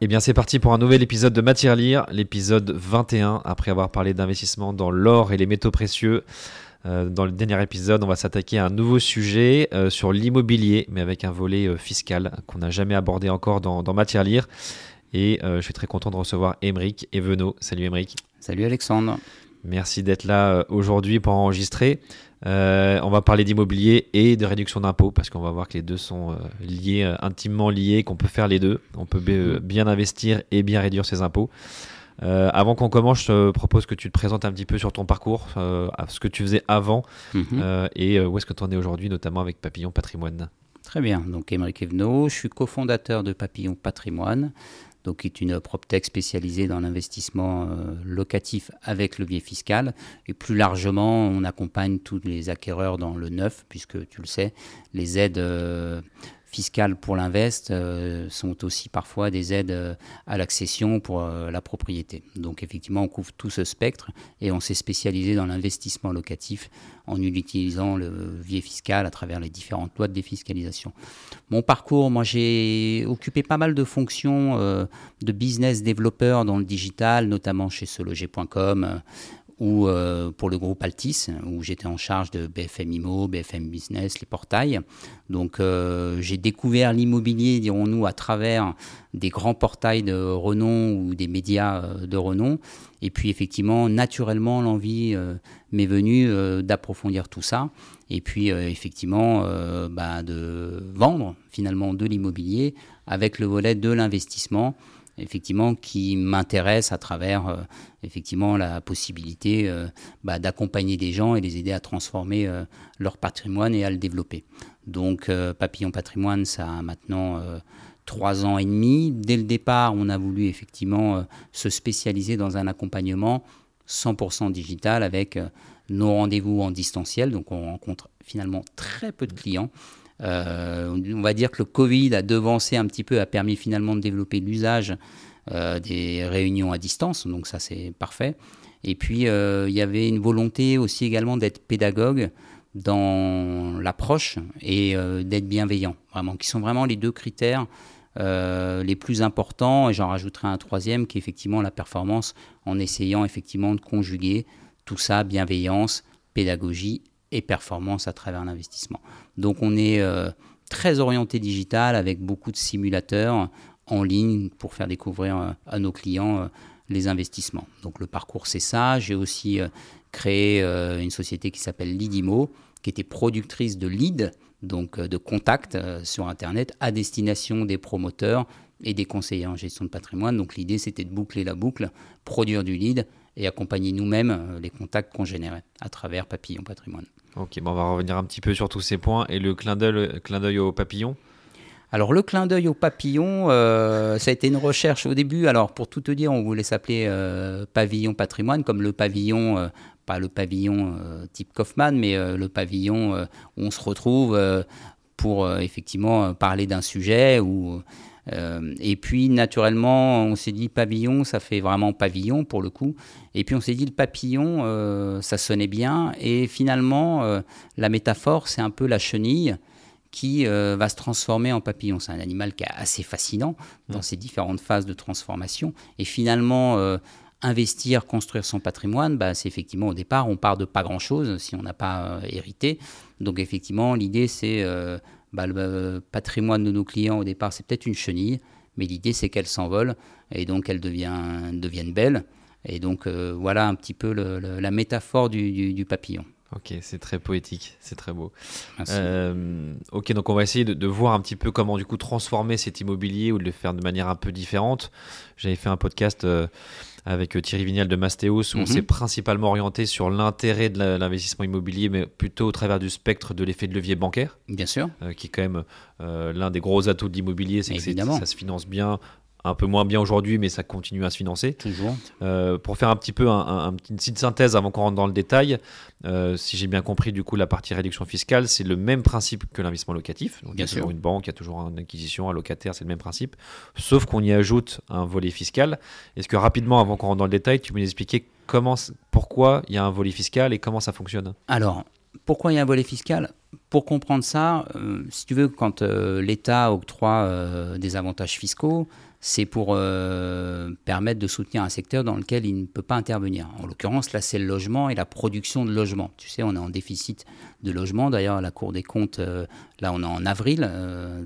Eh bien c'est parti pour un nouvel épisode de Matière Lire, l'épisode 21, après avoir parlé d'investissement dans l'or et les métaux précieux. Euh, dans le dernier épisode, on va s'attaquer à un nouveau sujet euh, sur l'immobilier, mais avec un volet euh, fiscal qu'on n'a jamais abordé encore dans, dans Matière Lire. Et je suis très content de recevoir Émeric Evenot. Salut Émeric. Salut Alexandre. Merci d'être là aujourd'hui pour enregistrer. On va parler d'immobilier et de réduction d'impôts parce qu'on va voir que les deux sont liés, intimement liés, qu'on peut faire les deux. On peut bien investir et bien réduire ses impôts. Euh, avant qu'on commence, je te propose que tu te présentes un petit peu sur ton parcours, euh, ce que tu faisais avant Mhm. euh, et où est-ce que tu en es aujourd'hui, notamment avec Papillon Patrimoine? Très bien. Donc, Émeric Evenot, je suis cofondateur de Papillon Patrimoine, donc qui est une PropTech spécialisée dans l'investissement euh, locatif avec levier fiscal. Et plus largement, on accompagne tous les acquéreurs dans le neuf, puisque tu le sais, les aides euh, fiscales pour l'invest euh, sont aussi parfois des aides euh, à l'accession pour euh, la propriété. Donc effectivement, on couvre tout ce spectre et on s'est spécialisé dans l'investissement locatif en utilisant le levier fiscal à travers les différentes lois de défiscalisation. Mon parcours, moi j'ai occupé pas mal de fonctions de business développeur dans le digital, notamment chez seloger.com ou euh, pour le groupe Altis, où j'étais en charge de BFM Immo, BFM Business, les portails. Donc euh, j'ai découvert l'immobilier, dirons-nous, à travers des grands portails de renom ou des médias euh, de renom. Et puis effectivement, naturellement, l'envie euh, m'est venue euh, d'approfondir tout ça. Et puis effectivement, bah, de vendre finalement de l'immobilier avec le volet de l'investissement effectivement qui m'intéresse à travers euh, effectivement la possibilité euh, bah, d'accompagner des gens et les aider à transformer euh, leur patrimoine et à le développer. Donc Papillon Patrimoine, ça a maintenant trois ans et demi. Dès le départ, on a voulu effectivement se spécialiser dans un accompagnement 100% digital avec nos rendez-vous en distanciel. Donc on rencontre finalement très peu de clients. Euh, on va dire que le Covid a devancé un petit peu, a permis finalement de développer l'usage euh, des réunions à distance, donc ça c'est parfait. Et puis euh, il y avait une volonté aussi également d'être pédagogue dans l'approche et d'être bienveillant, vraiment, qui sont vraiment les deux critères les plus importants. Et j'en rajouterai un troisième qui est effectivement la performance, en essayant effectivement de conjuguer tout ça, bienveillance, pédagogie et performance à travers l'investissement. Donc on est euh, très orienté digital avec beaucoup de simulateurs en ligne pour faire découvrir euh, à nos clients euh, les investissements. Donc le parcours c'est ça. J'ai aussi créé une société qui s'appelle Lidimo, qui était productrice de leads, donc de contacts sur Internet à destination des promoteurs et des conseillers en gestion de patrimoine. Donc l'idée c'était de boucler la boucle, produire du lead et accompagner nous-mêmes euh, les contacts qu'on générait à travers Papillon Patrimoine. Ok, bon, on va revenir un petit peu sur tous ces points et le clin d'œil, au papillon? Alors le clin d'œil au papillon, euh, ça a été une recherche au début. Alors pour tout te dire, on voulait s'appeler euh, pavillon patrimoine, comme le pavillon, euh, pas le pavillon type Kaufmann, mais le pavillon où on se retrouve pour effectivement parler d'un sujet ou euh, et puis naturellement, on s'est dit pavillon, ça fait vraiment pavillon pour le coup. Et puis on s'est dit le papillon, euh, ça sonnait bien. Et finalement, euh, la métaphore, c'est un peu la chenille qui va se transformer en papillon. C'est un animal qui est assez fascinant dans ses différentes phases de transformation. Et finalement, investir, construire son patrimoine, bah, c'est effectivement au départ, on part de pas grand-chose si on n'a pas hérité. Donc effectivement, l'idée, c'est bah, le patrimoine de nos clients au départ, c'est peut-être une chenille, mais l'idée c'est qu'elle s'envole et donc elle devient, devienne belle. Et donc euh, voilà un petit peu la métaphore du, papillon. Ok, c'est très poétique, c'est très beau. Euh, ok, donc on va essayer de, de, voir un petit peu comment du coup transformer cet immobilier ou de le faire de manière un peu différente. J'avais fait un podcast euh, avec euh, Thierry Vignal de Mastéos, où on mhm. s'est principalement orienté sur l'intérêt de l'investissement immobilier, mais plutôt au travers du spectre de l'effet de levier bancaire. Bien sûr. Euh, qui est quand même euh, l'un des gros atouts de l'immobilier, c'est que ça se finance bien un peu moins bien aujourd'hui, mais ça continue à se financer. Toujours. Euh, pour faire un petit peu un, une petite synthèse avant qu'on rentre dans le détail, euh, si j'ai bien compris, du coup, la partie réduction fiscale, c'est le même principe que l'investissement locatif. Donc, il y a toujours une banque, il y a toujours une acquisition, un locataire, c'est le même principe. Sauf qu'on y ajoute un volet fiscal. Est-ce que rapidement, avant qu'on rentre dans le détail, tu peux nous expliquer comment, pourquoi il y a un volet fiscal et comment ça fonctionne? Alors, pourquoi il y a un volet fiscal? Pour comprendre ça, euh, si tu veux, quand l'État octroie des avantages fiscaux, c'est pour euh, permettre de soutenir un secteur dans lequel il ne peut pas intervenir. En l'occurrence, là, c'est le logement et la production de logements. Tu sais, on est en déficit de logement. D'ailleurs, la Cour des comptes, euh, là, on est en avril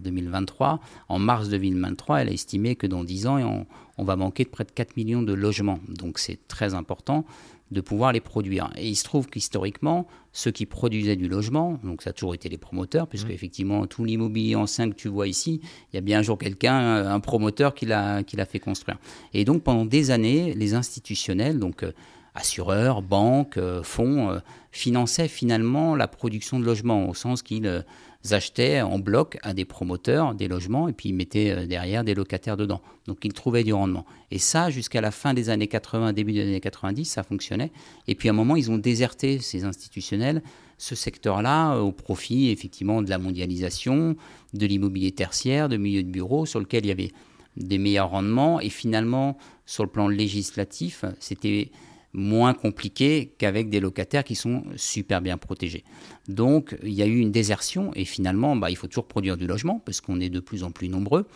2023. Euh, en mars 2023, elle a estimé que dans 10 ans, on, on va manquer de près de 4 millions de logements. Donc, c'est très important de pouvoir les produire. Et il se trouve qu'historiquement, ceux qui produisaient du logement, donc ça a toujours été les promoteurs, puisque mmh. effectivement tout l'immobilier ancien que tu vois ici, il y a bien un jour quelqu'un, un promoteur qui l'a fait construire. Et donc pendant des années, les institutionnels, donc euh, assureurs, banques, euh, fonds, euh, finançaient finalement la production de logements, au sens qu'ils achetaient en bloc à des promoteurs des logements et puis ils mettaient euh, derrière des locataires dedans. Donc ils trouvaient du rendement. Et ça, jusqu'à la fin des années 80, début des années 90, ça fonctionnait. Et puis à un moment, ils ont déserté ces institutionnels ce secteur-là au profit effectivement de la mondialisation, de l'immobilier tertiaire, de milieux de bureaux sur lequel il y avait des meilleurs rendements. Et finalement, sur le plan législatif, c'était moins compliqué qu'avec des locataires qui sont super bien protégés. Donc il y a eu une désertion et finalement bah, il faut toujours produire du logement parce qu'on est de plus en plus nombreux.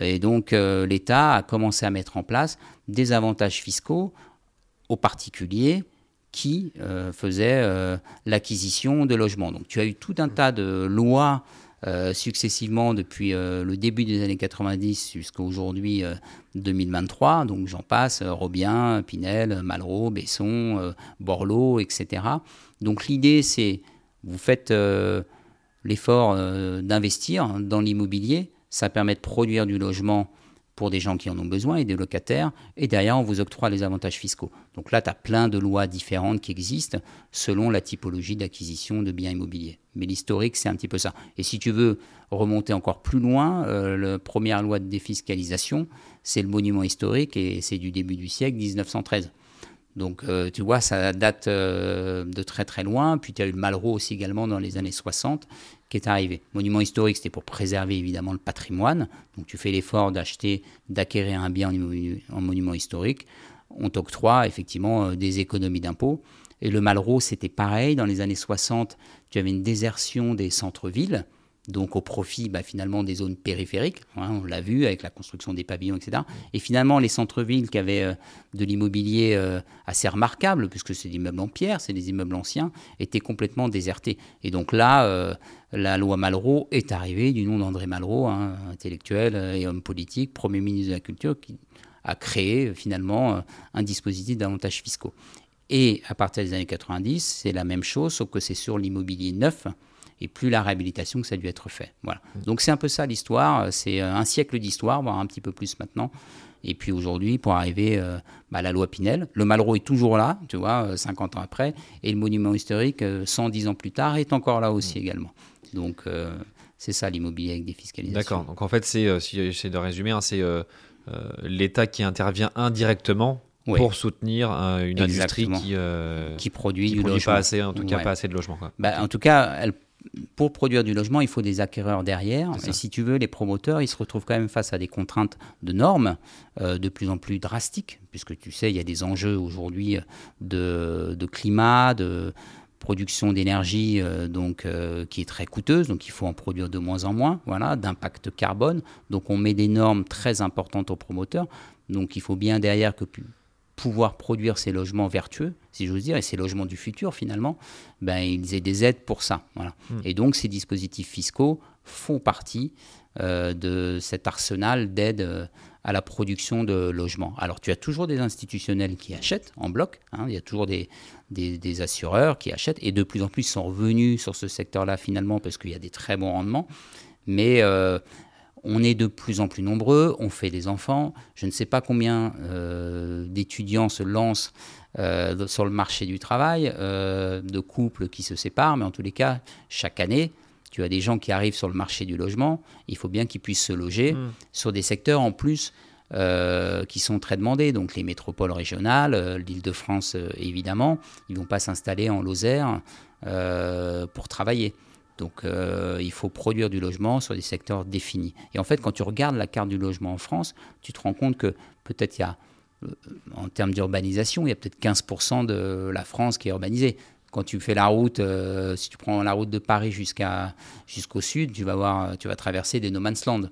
Et donc euh, l'État a commencé à mettre en place des avantages fiscaux aux particuliers qui euh, faisaient euh, l'acquisition de logements. Donc tu as eu tout un tas de lois euh, successivement depuis euh, le début des années 90 jusqu'à aujourd'hui 2023. Euh, Donc j'en passe, Robien, Pinel, Malraux, Besson, Borloo, etc. Donc l'idée c'est, vous faites l'effort d'investir dans l'immobilier, ça permet de produire du logement pour des gens qui en ont besoin et des locataires, et derrière, on vous octroie les avantages fiscaux. Donc là, tu as plein de lois différentes qui existent selon la typologie d'acquisition de biens immobiliers. Mais l'historique, c'est un petit peu ça. Et si tu veux remonter encore plus loin, euh, la première loi de défiscalisation, c'est le monument historique et c'est du début du siècle 1913. Donc, euh, tu vois, ça date euh, de très très loin. Puis, tu as eu le Malraux aussi également dans les années 60 qui est arrivé. Monument historique, c'était pour préserver évidemment le patrimoine. Donc tu fais l'effort d'acheter, d'acquérir un bien en, monument historique. On t'octroie effectivement euh, des économies d'impôts. Et le Malraux, c'était pareil. Dans les années 60, tu avais une désertion des centres-villes donc au profit bah, finalement des zones périphériques. Hein, on l'a vu avec la construction des pavillons, etc. Et finalement, les centres-villes qui avaient euh, de l'immobilier euh, assez remarquable, puisque c'est des immeubles en pierre, c'est des immeubles anciens, étaient complètement désertés. Et donc là, la loi Malraux est arrivée du nom d'André Malraux, hein, intellectuel et homme politique, Premier ministre de la Culture, qui a créé finalement un dispositif d'avantages fiscaux. Et à partir des années 90, c'est la même chose, sauf que c'est sur l'immobilier neuf et plus la réhabilitation que ça a dû être fait. Voilà. Mmh. Donc c'est un peu ça l'histoire. C'est euh, un siècle d'histoire, voire un petit peu plus maintenant. Et puis aujourd'hui, pour arriver euh, bah, à la loi Pinel, le Malraux est toujours là, tu vois, 50 euh, ans après, et le monument historique, 110 ans plus tard, est encore là aussi mmh. également. Donc c'est ça l'immobilier avec des fiscalisations. D'accord. Donc en fait, c'est, si j'essaie de résumer, hein, c'est l'État qui intervient indirectement pour soutenir une industrie qui, qui produit qui du produit pas assez, en tout cas pas assez de logements. Bah, en tout cas, elle pour produire du logement, il faut des acquéreurs derrière. Et si tu veux, les promoteurs, ils se retrouvent quand même face à des contraintes de normes euh, de plus en plus drastiques, puisque tu sais, il y a des enjeux aujourd'hui de, de climat, de production d'énergie euh, donc euh, qui est très coûteuse, donc il faut en produire de moins en moins, voilà, d'impact carbone. Donc on met des normes très importantes aux promoteurs. Donc il faut bien derrière que pouvoir produire ces logements vertueux, si j'ose dire, et ces logements du futur finalement, ben, ils aient des aides pour ça. Voilà. Et donc ces dispositifs fiscaux font partie euh, de cet arsenal d'aides à la production de logements. Alors tu as toujours des institutionnels qui achètent en bloc, hein, il y a toujours des, des, assureurs qui achètent, et de plus en plus sont revenus sur ce secteur-là finalement parce qu'il y a des très bons rendements, mais euh, on est de plus en plus nombreux, on fait des enfants. Je ne sais pas combien euh, d'étudiants se lancent euh, sur le marché du travail, de couples qui se séparent, mais en tous les cas, chaque année, tu as des gens qui arrivent sur le marché du logement. Il faut bien qu'ils puissent se loger sur des secteurs en plus euh, qui sont très demandés. Donc les métropoles régionales, euh, l'Île-de-France euh, évidemment, ils ne vont pas s'installer en Lozère pour travailler. Donc il faut produire du logement sur des secteurs définis. Et en fait, quand tu regardes la carte du logement en France, tu te rends compte que peut-être il y a, en termes d'urbanisation, il y a peut-être 15% de la France qui est urbanisée. Quand tu fais la route, euh, si tu prends la route de Paris jusqu'à jusqu'au sud, tu vas voir, tu vas traverser des no man's land.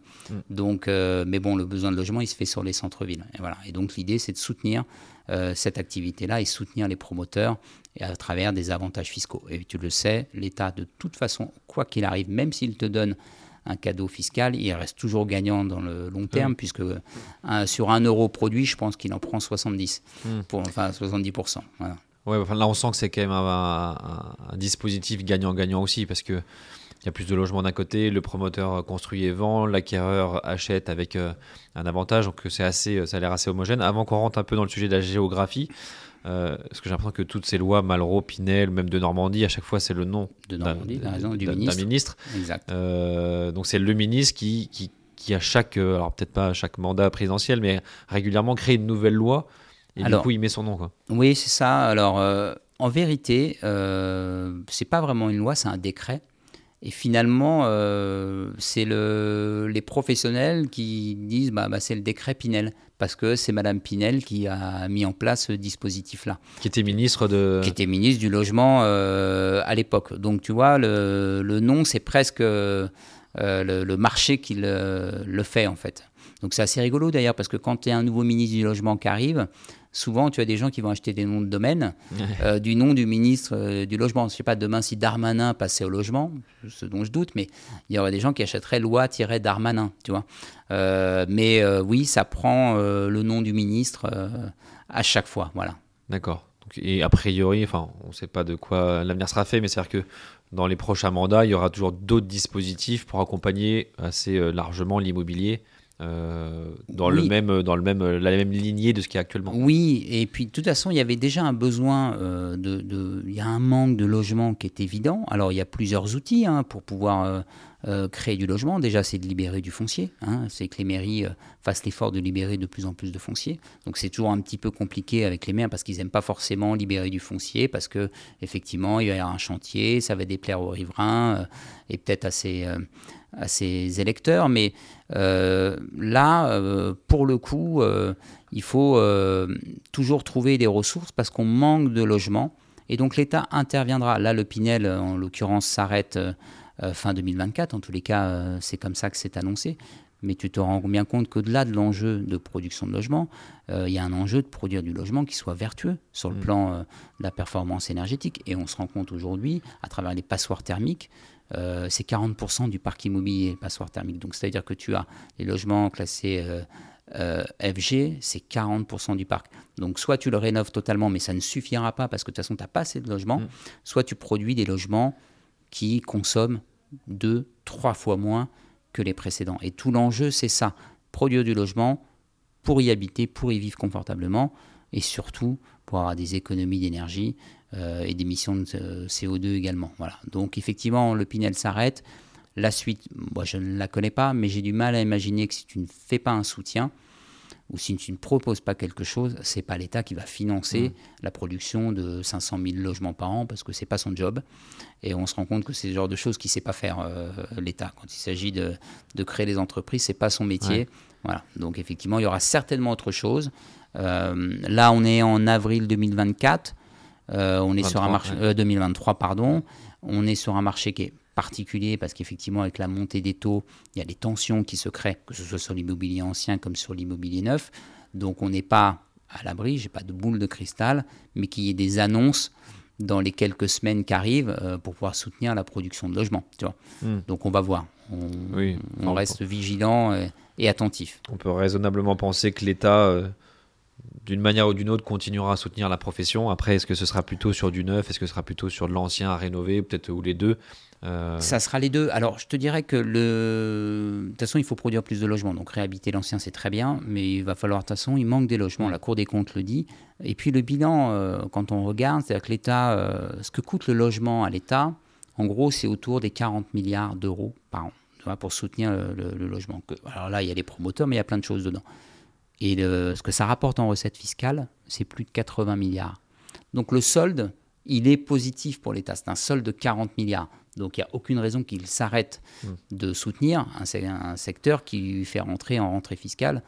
Donc, euh, mais bon, le besoin de logement, il se fait sur les centres-villes. Et voilà. Et donc l'idée, c'est de soutenir euh, cette activité-là et soutenir les promoteurs et à travers des avantages fiscaux. Et tu le sais, l'État, de toute façon, quoi qu'il arrive, même s'il te donne un cadeau fiscal, il reste toujours gagnant dans le long terme, puisque un- sur un euro produit, je pense qu'il en prend 70, pour, enfin 70%. Voilà. Ouais, enfin, là, on sent que c'est quand même un, un- un dispositif gagnant-gagnant aussi, parce que il y a plus de logements d'un côté, le promoteur construit et vend, l'acquéreur achète avec euh, un avantage, donc c'est assez, ça a l'air assez homogène. Avant qu'on rentre un peu dans le sujet de la géographie, euh, parce que j'ai l'impression que toutes ces lois, Malraux, Pinel, même de Normandie, à chaque fois c'est le nom d'un- ministre. ministre. Exact. Euh, donc c'est le ministre qui, qui, qui à chaque, alors peut-être pas à chaque mandat présidentiel, mais régulièrement crée une nouvelle loi et Alors, du coup il met son nom. Quoi. Oui, c'est ça. Alors, euh, en vérité, euh, c'est pas vraiment une loi, c'est un décret. Et finalement, euh, c'est le, les professionnels qui disent bah, bah, c'est le décret Pinel, parce que c'est Madame Pinel qui a mis en place ce dispositif-là, Qui était ministre de. qui était ministre du Logement euh, à l'époque. Donc, tu vois, le, le nom, c'est presque euh, le, le marché qui le, le fait, en fait. Donc, c'est assez rigolo d'ailleurs, parce que quand tu es un nouveau ministre du Logement qui arrive, souvent, tu as des gens qui vont acheter des noms de domaine euh, du nom du ministre euh, du logement. Je sais pas, demain, si Darmanin passait au logement, ce dont je doute, mais il y aurait des gens qui achèteraient loi-Darmanin, tu vois. Euh, mais oui, ça prend le nom du ministre à chaque fois, voilà. D'accord. Et a priori, enfin, on ne sait pas de quoi l'avenir sera fait, mais c'est-à-dire que dans les prochains mandats, il y aura toujours d'autres dispositifs pour accompagner assez largement l'immobilier euh, dans, le même, dans le même, la même lignée de ce qui est actuellement. Oui, et puis de toute façon, il y avait déjà un besoin euh, de, de- Il y a un manque de logement qui est évident. Alors, il y a plusieurs outils hein, pour pouvoir euh, créer du logement. Déjà, c'est de libérer du foncier. hein. C'est que les mairies fassent l'effort de libérer de plus en plus de foncier. Donc, c'est toujours un petit peu compliqué avec les maires parce qu'ils n'aiment pas forcément libérer du foncier parce que effectivement, il va y avoir un chantier, ça va déplaire aux riverains et peut-être à euh, à ses électeurs. Mais euh, là, euh, pour le coup, euh, il faut toujours trouver des ressources parce qu'on manque de logements. Et donc l'État interviendra. Là, le Pinel, en l'occurrence, s'arrête fin 2024. En tous les cas, c'est comme ça que c'est annoncé. Mais tu te rends bien compte qu'au-delà de l'enjeu de production de logement, euh, il y a un enjeu de produire du logement qui soit vertueux sur le plan euh, de la performance énergétique. Et on se rend compte aujourd'hui, à travers les passoires thermiques, euh, c'est 40% du parc immobilier, les passoires thermiques. Donc c'est-à-dire que tu as les logements classés euh, euh, FG, c'est 40% du parc. Donc soit tu le rénoves totalement, mais ça ne suffira pas parce que de toute façon, tu n'as pas assez de logements, soit tu produis des logements qui consomment deux, trois fois moins que les précédents. Et tout l'enjeu, c'est ça, produire du logement pour y habiter, pour y vivre confortablement, et surtout pour avoir des économies d'énergie et d'émissions de euh, CO2 également. Voilà. Donc effectivement, le Pinel s'arrête. La suite, moi, je ne la connais pas, mais j'ai du mal à imaginer que si tu ne fais pas un soutien, ou si tu ne proposes pas quelque chose, c'est pas l'État qui va financer Mmh. la production de 500 000 logements par an parce que c'est pas son job. Et on se rend compte que c'est le genre de choses qu'il sait pas faire euh, l'État. Quand il s'agit de, de créer des entreprises, c'est pas son métier. Ouais. Voilà. Donc effectivement, il y aura certainement autre chose. Euh, là, on est en avril 2024. Euh, on est sur un 23, marché ouais. euh, 2023, pardon. On est sur un marché qui est particulier parce qu'effectivement, avec la montée des taux, il y a des tensions qui se créent, que ce soit sur l'immobilier ancien comme sur l'immobilier neuf. Donc, on n'est pas à l'abri, j'ai pas de boule de cristal, mais qu'il y ait des annonces dans les quelques semaines qui arrivent euh, pour pouvoir soutenir la production de logements. Tu vois. Hmm. Donc, on va voir. On, Oui, on enfin, reste vigilant et, et attentif. On peut raisonnablement penser que l'État, euh, d'une manière ou d'une autre, continuera à soutenir la profession. Après, est-ce que ce sera plutôt sur du neuf? Est-ce que ce sera plutôt sur de l'ancien à rénover Peut-être ou les deux? Euh, Ça sera les deux. Alors, je te dirais que le... de toute façon, il faut produire plus de logements. Donc, réhabiliter l'ancien, c'est très bien, mais il va falloir, de toute façon, il manque des logements. La Cour des comptes le dit. Et puis, le bilan, euh, quand on regarde, c'est-à-dire que l'État, euh, ce que coûte le logement à l'État, en gros, c'est autour des 40 milliards d'euros par an pour soutenir le, logement. Alors là, il y a les promoteurs, mais il y a plein de choses dedans. Et le- ce que ça rapporte en recettes fiscales, c'est plus de 80 milliards. Donc le solde, il est positif pour l'État. C'est un solde de 40 milliards. Donc il n'y a aucune raison qu'il s'arrête de soutenir un, se- un secteur qui lui fait rentrer en rentrée fiscale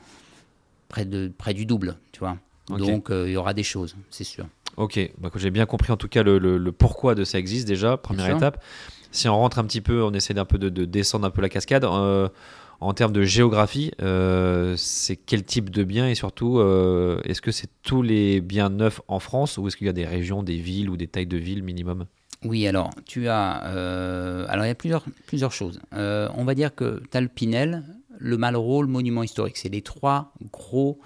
près, de, près du double. Tu vois. Donc euh, il y aura des choses, c'est sûr. Ok, bah, j'ai bien compris en tout cas le, le- le pourquoi de ça existe déjà, première étape. Si on rentre un petit peu, on essaie d'un peu de, de descendre un peu la cascade. euh, en termes de géographie, euh, c'est quel type de bien et surtout, euh, est-ce que c'est tous les biens neufs en France ou est-ce qu'il y a des régions, des villes ou des tailles de villes minimum? Oui, alors, tu as. euh, alors, il y a plusieurs, plusieurs choses. On va dire que tu as le Pinel, le Malraux, le monument historique. C'est les trois gros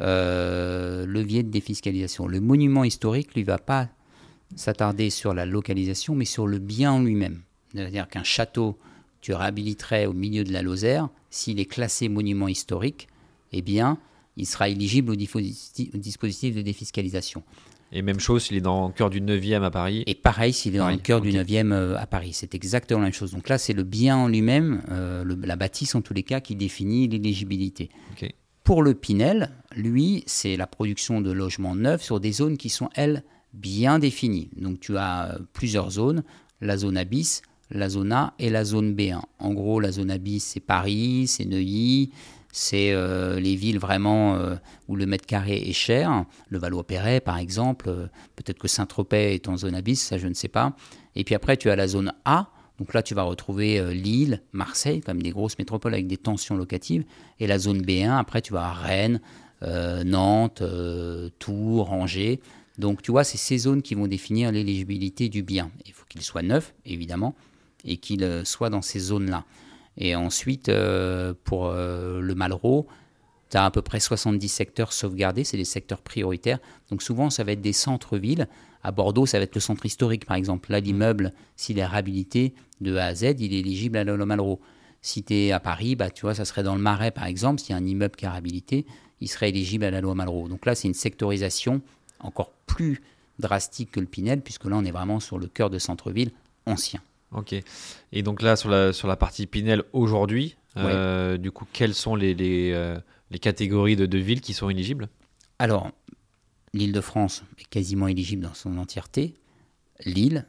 leviers de défiscalisation. Le monument historique, lui, va pas s'attarder sur la localisation, mais sur le bien en lui-même. C'est-à-dire qu'un château, tu réhabiliterais au milieu de la Lozère, s'il est classé monument historique, eh bien, il sera éligible au dispositif, au dispositif de défiscalisation. Et même chose s'il est dans le cœur du 9e à Paris. Et pareil, s'il est dans le cœur du 9e euh, à Paris, c'est exactement la même chose. Donc là, c'est le bien en lui-même, euh, la bâtisse en tous les cas, qui définit l'éligibilité. Pour le Pinel, lui, c'est la production de logements neufs sur des zones qui sont, elles, bien définies. Donc tu as euh, plusieurs zones, la zone A bis, la zone A et la zone B1. En gros, la zone A bis, c'est Paris, c'est Neuilly, c'est euh, les villes vraiment euh, où le mètre carré est cher. Le Valois-Perret, par exemple. euh, Peut-être que Saint-Tropez est en zone A bis, ça je ne sais pas. Et puis après, tu as la zone A. Donc là, tu vas retrouver Lille, Marseille, comme des grosses métropoles avec des tensions locatives. Et la zone B1, après, tu vas Rennes, Nantes, Tours, Angers. Donc tu vois, c'est ces zones qui vont définir l'éligibilité du bien. Il faut qu'il soit neuf, évidemment, et qu'il euh, soit dans ces zones-là. Et ensuite, euh, pour euh, le Malraux, tu as à peu près 70 secteurs sauvegardés, c'est des secteurs prioritaires. Donc souvent, ça va être des centres-villes. À Bordeaux, ça va être le centre historique, par exemple. Là, l'immeuble, s'il est réhabilité de A à Z, il est éligible à la loi Malraux. Si tu es à Paris, bah, tu vois, ça serait dans le Marais, par exemple. S'il y a un immeuble qui est réhabilité, il serait éligible à la loi Malraux. Donc là, c'est une sectorisation encore plus drastique que le Pinel, puisque là, on est vraiment sur le cœur de centre-ville ancien. Ok. Et donc là, sur la, sur la partie Pinel aujourd'hui, euh, du coup, quelles sont les, les, euh, les catégories de, de villes qui sont éligibles? Alors, l'Île-de-France est quasiment éligible dans son entièreté. Lille,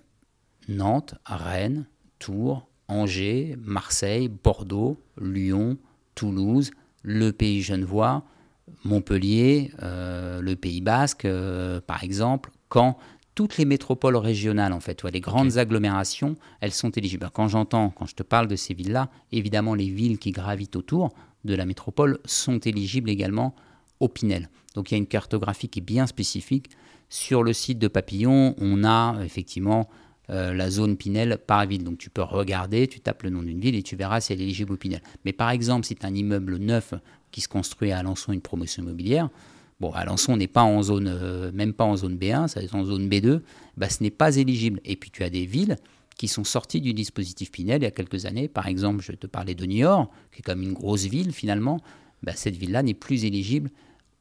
Nantes, Rennes, Tours, Angers, Marseille, Bordeaux, Lyon, Toulouse, le Pays Genevois, Montpellier, euh, le Pays Basque, par exemple, Caen, toutes les métropoles régionales, en fait, vois, les grandes agglomérations, elles sont éligibles. Alors, Quand j'entends, quand je te parle de ces villes-là, évidemment, les villes qui gravitent autour de la métropole sont éligibles également au Pinel. Donc il y a une cartographie qui est bien spécifique. Sur le site de Papillon, on a effectivement euh, la zone Pinel par ville. Donc tu peux regarder, tu tapes le nom d'une ville et tu verras si elle est éligible au Pinel. Mais par exemple, si tu as un immeuble neuf qui se construit à Alençon, une promotion immobilière, bon, Alençon n'est pas en zone, euh, même pas en zone B1, ça être en zone B2, bah, ce n'est pas éligible. Et puis tu as des villes qui sont sorties du dispositif Pinel il y a quelques années. Par exemple, je te parlais de Niort, qui est comme une grosse ville finalement. Bah, cette ville-là n'est plus éligible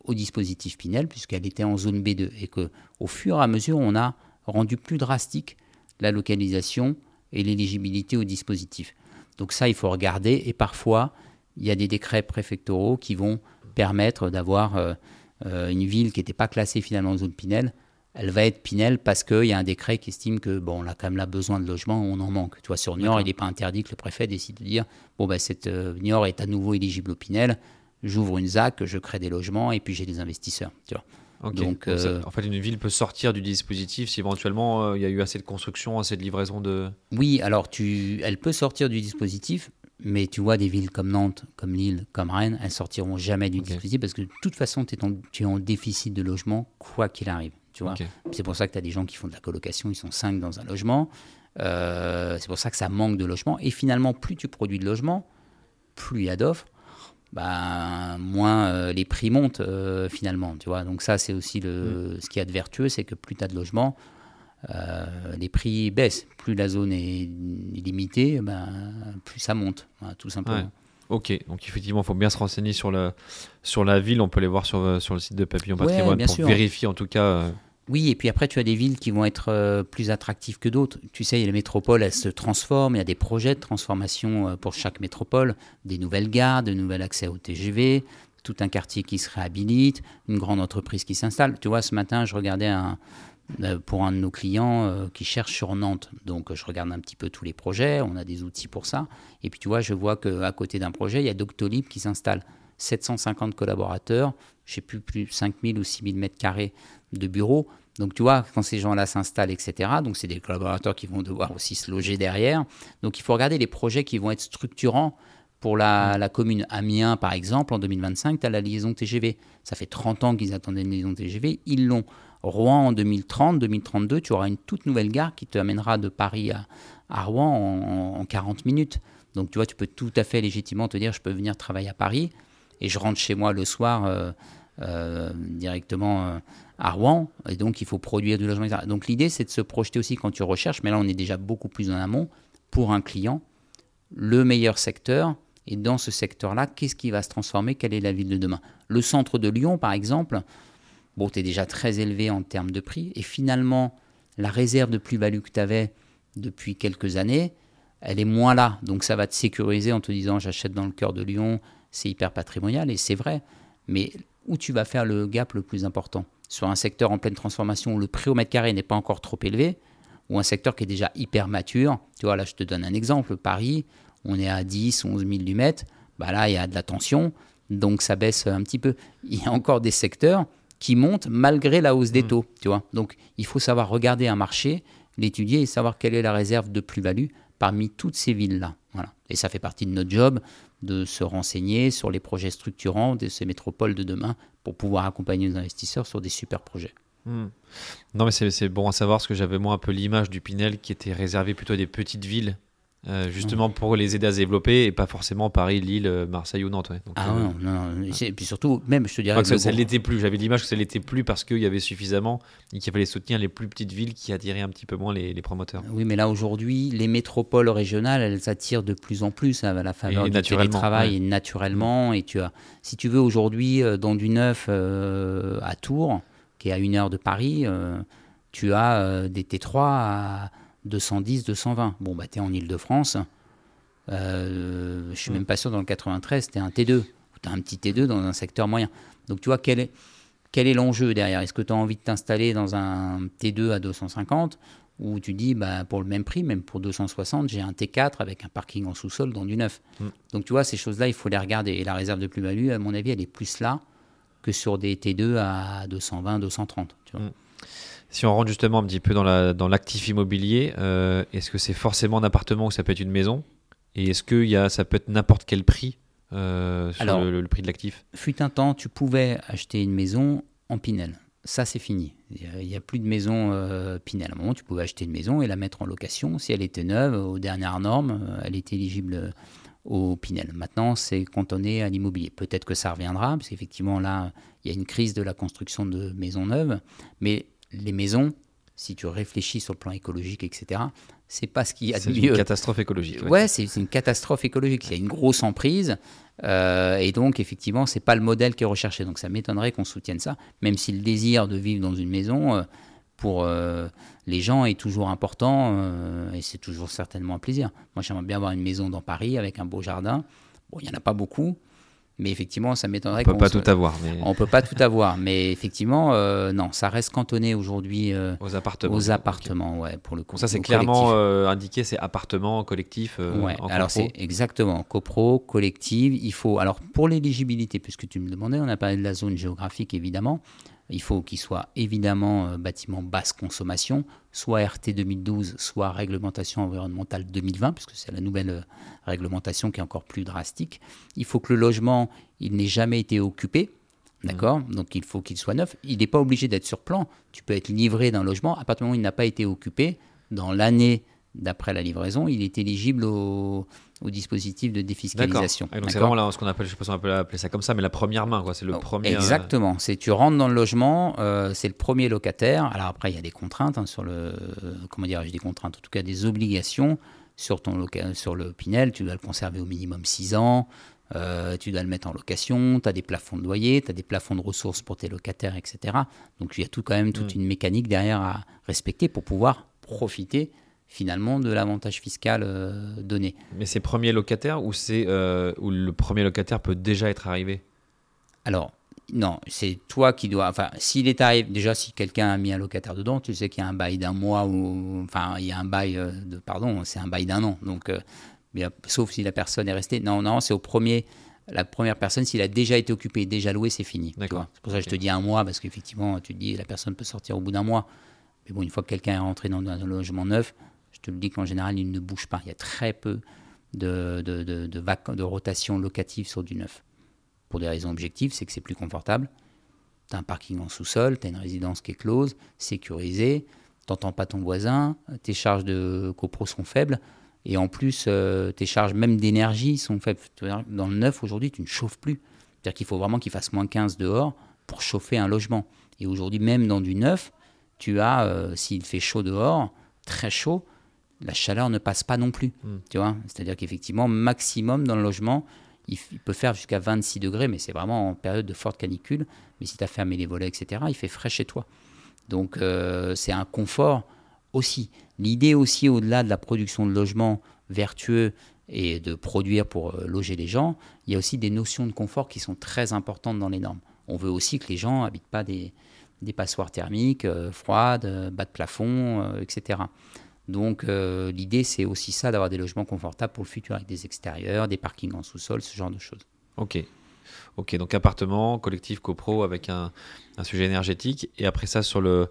au dispositif Pinel puisqu'elle était en zone B2 et que au fur et à mesure on a rendu plus drastique la localisation et l'éligibilité au dispositif. Donc ça il faut regarder et parfois il y a des décrets préfectoraux qui vont permettre d'avoir euh, euh, une ville qui n'était pas classée finalement en zone Pinel. Elle va être Pinel parce qu'il y a un décret qui estime que bon, on a quand même là besoin de logements, on en manque. Tu vois, sur Niort, il n'est pas interdit que le préfet décide de dire bon, ben, cette euh, Niort est à nouveau éligible au Pinel, j'ouvre une ZAC, je crée des logements et puis j'ai des investisseurs. Tu vois. Donc, Donc, ça- euh, en fait, une ville peut sortir du dispositif si éventuellement euh, il y a eu assez de construction, assez de livraison de. Oui, alors tu, elle peut sortir du dispositif, mais tu vois des villes comme Nantes, comme Lille, comme Rennes, elles sortiront jamais du Ok. dispositif parce que de toute façon, en- tu es en déficit de logement, quoi qu'il arrive. Tu vois. C'est pour ça que tu as des gens qui font de la colocation, ils sont cinq dans un logement. Euh, c'est pour ça que ça manque de logement. Et finalement, plus tu produis de logements, plus il y a d'offres, bah, moins euh, les prix montent euh, finalement. Tu vois Donc ça, c'est aussi le, ce qu'il y a de vertueux, c'est que plus tu as de logements, euh, les prix baissent. Plus la zone est limitée, ben, plus ça monte, Voilà, tout simplement. Ouais. Ok, donc effectivement, il faut bien se renseigner sur la, sur la ville. On peut les voir sur, euh, sur le site de Papillon Ouais, Patrimoine pour sûr. vérifier en tout cas. euh, Oui, et puis après, tu as des villes qui vont être euh, plus attractives que d'autres. Tu sais, les métropoles, elles se transforment. Il y a des projets de transformation euh, pour chaque métropole, des nouvelles gares, de nouveaux accès au TGV, tout un quartier qui se réhabilite, une grande entreprise qui s'installe. Tu vois, ce matin, je regardais un, pour un de nos clients euh, qui cherche sur Nantes. Donc, euh, je regarde un petit peu tous les projets. On a des outils pour ça. Et puis, tu vois, je vois qu'à côté d'un projet, il y a Doctolib qui s'installe. 750 collaborateurs, je sais plus, plus 5000 ou 6000 mètres carrés de bureaux. Donc tu vois, quand ces gens-là s'installent, etc., donc c'est des collaborateurs qui vont devoir aussi se loger derrière. Donc il faut regarder les projets qui vont être structurants pour la, la commune. Amiens, par exemple, en 2025, tu as la liaison TGV. Ça fait 30 ans qu'ils attendaient une liaison TGV, ils l'ont. Rouen, en 2030, 2032, tu auras une toute nouvelle gare qui te amènera de Paris à, à Rouen en, en 40 minutes. Donc tu vois, tu peux tout à fait légitimement te dire, je peux venir travailler à Paris et je rentre chez moi le soir euh, euh, directement euh, à Rouen, et donc il faut produire du logement. etc. Donc l'idée, c'est de se projeter aussi quand tu recherches, mais là on est déjà beaucoup plus en amont, pour un client, le meilleur secteur, et dans ce secteur-là, qu'est-ce qui va se transformer? Quelle est la ville de demain? Le centre de Lyon, par exemple, bon, tu es déjà très élevé en termes de prix, et finalement, la réserve de plus-value que tu avais depuis quelques années, elle est moins là. Donc ça va te sécuriser en te disant j'achète dans le cœur de Lyon, c'est hyper patrimonial, et c'est vrai. Mais où tu vas faire le gap le plus important? Sur un secteur en pleine transformation où le prix au mètre carré n'est pas encore trop élevé, ou un secteur qui est déjà hyper mature? Tu vois, là, je te donne un exemple. Paris, on est à 10, 11 000 du mètre. Bah là, il y a de la tension, donc ça baisse un petit peu. Il y a encore des secteurs qui montent malgré la hausse des taux, tu vois. Donc, il faut savoir regarder un marché, l'étudier et savoir quelle est la réserve de plus-value parmi toutes ces villes-là. Voilà. Et ça fait partie de notre job de se renseigner sur les projets structurants de ces métropoles de demain pour pouvoir accompagner nos investisseurs sur des super projets. hmm. Non, mais c'est c'est bon à savoir parce que j'avais moi un peu l'image du Pinel qui était réservé plutôt à des petites villes, euh, justement pour les aider à se développer et pas forcément Paris, Lille, euh, Marseille ou Nantes. ouais. Donc, Ah euh, non, non, non. Et puis surtout, même, je te dirais... que ça, gros- l'était plus. J'avais l'image que ça l'était plus parce qu'il y avait suffisamment et qu'il fallait soutenir les plus petites villes qui attiraient un petit peu moins les, les promoteurs. Oui, mais là aujourd'hui, les métropoles régionales, elles attirent de plus en plus à la faveur Et du naturellement, télétravail ouais. et naturellement. Et tu as, si tu veux aujourd'hui, dans du neuf euh, à Tours, qui est à une heure de Paris, tu as des T3 à 210, 220. Bon, bah t'es en Ile-de-France. Euh, je suis Mm. même pas sûr dans le 93, t'es un T2. Tu as un petit T2 dans un secteur moyen. Donc tu vois, quel est, quel est l'enjeu derrière? Est-ce que tu as envie de t'installer dans un T2 à 250 ou tu dis bah, pour le même prix, même pour 260, j'ai un T4 avec un parking en sous-sol dans du neuf. Mm. Donc tu vois, ces choses-là, il faut les regarder. Et la réserve de plus-value, à mon avis, elle est plus là que sur des T2 à 220, 230. Tu vois. Mm. Si on rentre justement un petit peu dans la- dans l'actif immobilier, euh, est-ce que c'est forcément un appartement ou ça peut être une maison? Et est-ce que y a, ça peut être n'importe quel prix euh, sur Alors- le, le prix de l'actif? Fut un temps, tu pouvais acheter une maison en Pinel. Ça, c'est fini. Il n'y a, plus de maison euh, Pinel. À un moment, tu pouvais acheter une maison et la mettre en location. Si elle était neuve, aux dernières normes, elle était éligible au Pinel. Maintenant, c'est cantonné à l'immobilier. Peut-être que ça reviendra, parce qu'effectivement, là, il y a une crise de la construction de maisons neuves. Mais les maisons, si tu réfléchis sur le plan écologique, etc., c'est pas ce qu'il y a de C'est mieux. une catastrophe écologique. ouais. Ouais, c'est c'est une catastrophe écologique. Il y a une grosse emprise. euh, et donc, effectivement, c'est pas le modèle qui est recherché. Donc, ça m'étonnerait qu'on soutienne ça, même si le désir de vivre dans une maison, euh, pour euh, les gens, est toujours important. et c'est toujours certainement un plaisir. Moi, j'aimerais bien avoir une maison dans Paris avec un beau jardin. Bon, il n'y en a pas beaucoup. Mais effectivement, ça m'étonnerait On peut qu'on pas se- tout avoir, mais On peut pas tout avoir, mais effectivement, euh, non, ça reste cantonné aujourd'hui euh, aux appartements. aux appartements, ouais, pour le coup. Ça, c'est clairement euh, indiqué, c'est appartement, collectif, Ouais, en alors copro. c'est exactement copro, collective. Il faut alors pour l'éligibilité, puisque tu me demandais, on a parlé de la zone géographique évidemment. Il faut qu'il soit évidemment euh, bâtiment basse consommation, soit RT 2012, soit réglementation environnementale 2020, puisque c'est la nouvelle euh, réglementation qui est encore plus drastique. Il faut que le logement, il n'ait jamais été occupé. D'accord? Donc il faut qu'il soit neuf. Il n'est pas obligé d'être sur plan. Tu peux être livré d'un logement. À partir du moment où il n'a pas été occupé, dans l'année d'après la livraison, il est éligible au, au dispositif de défiscalisation. Et donc c'est vraiment là, ce qu'on appelle, je sais pas si on peut appeler ça comme ça, mais la première main, quoi. C'est le Oh, premier. euh, Exactement. C'est tu rentres dans le logement, euh, c'est le premier locataire. Alors après, il y a des contraintes hein, sur le, comment dire, des contraintes, en tout cas des obligations sur ton loca- sur le Pinel. Tu dois le conserver au minimum 6 ans. euh, tu dois le mettre en location, tu as des plafonds de loyer, tu as des plafonds de ressources pour tes locataires, etc. Donc il y a tout quand même toute Mm. une mécanique derrière à respecter pour pouvoir profiter finalement de l'avantage fiscal euh, donné. Mais c'est premier locataire ou c'est euh, où le premier locataire peut déjà être arrivé? Alors, non, c'est toi qui dois. Enfin, s'il est arrivé, déjà, si quelqu'un a mis un locataire dedans, tu sais qu'il y a un bail d'un mois ou. Enfin, il y a un bail euh, de. Pardon, c'est un bail d'un an. Donc, euh, bien, sauf si la personne est restée. Non, non, c'est au premier. La première personne, s'il a déjà été occupé, déjà loué, c'est fini. D'accord. C'est pour ça que je te dis un mois, parce qu'effectivement, tu te dis la personne peut sortir au bout d'un mois. Mais bon, une fois que quelqu'un est rentré dans un logement neuf, je te le dis qu'en général, il ne bouge pas. Il y a très peu de, de, de, de, rotation locative sur du neuf pour des raisons objectives, c'est que c'est plus confortable. Tu as un parking en sous-sol, tu as une résidence qui est close, sécurisée, t'entends pas ton voisin, tes charges de copro sont faibles, et en plus, euh, tes charges même d'énergie sont faibles. Dans le neuf, aujourd'hui, tu ne chauffes plus. C'est-à-dire qu'il faut vraiment qu'il fasse moins 15 dehors pour chauffer un logement. Et aujourd'hui, même dans du neuf, tu as, euh, s'il fait chaud dehors, très chaud, la chaleur ne passe pas non plus. Mm. Tu vois C'est-à-dire qu'effectivement, maximum dans le logement, il, peut faire jusqu'à 26 degrés, mais c'est vraiment en période de forte canicule. Mais si tu as fermé les volets, etc., il fait frais chez toi. Donc euh, c'est un confort aussi. L'idée aussi, au-delà de la production de logements vertueux et de produire pour euh, loger les gens, il y a aussi des notions de confort qui sont très importantes dans les normes. On veut aussi que les gens habitent pas des, des passoires thermiques euh, froides, bas de plafond, etc. Donc euh, l'idée, c'est aussi ça, d'avoir des logements confortables pour le futur, avec des extérieurs, des parkings en sous-sol, ce genre de choses. Ok. Ok, donc appartement, collectif, copro avec un, un sujet énergétique. Et après ça, sur le,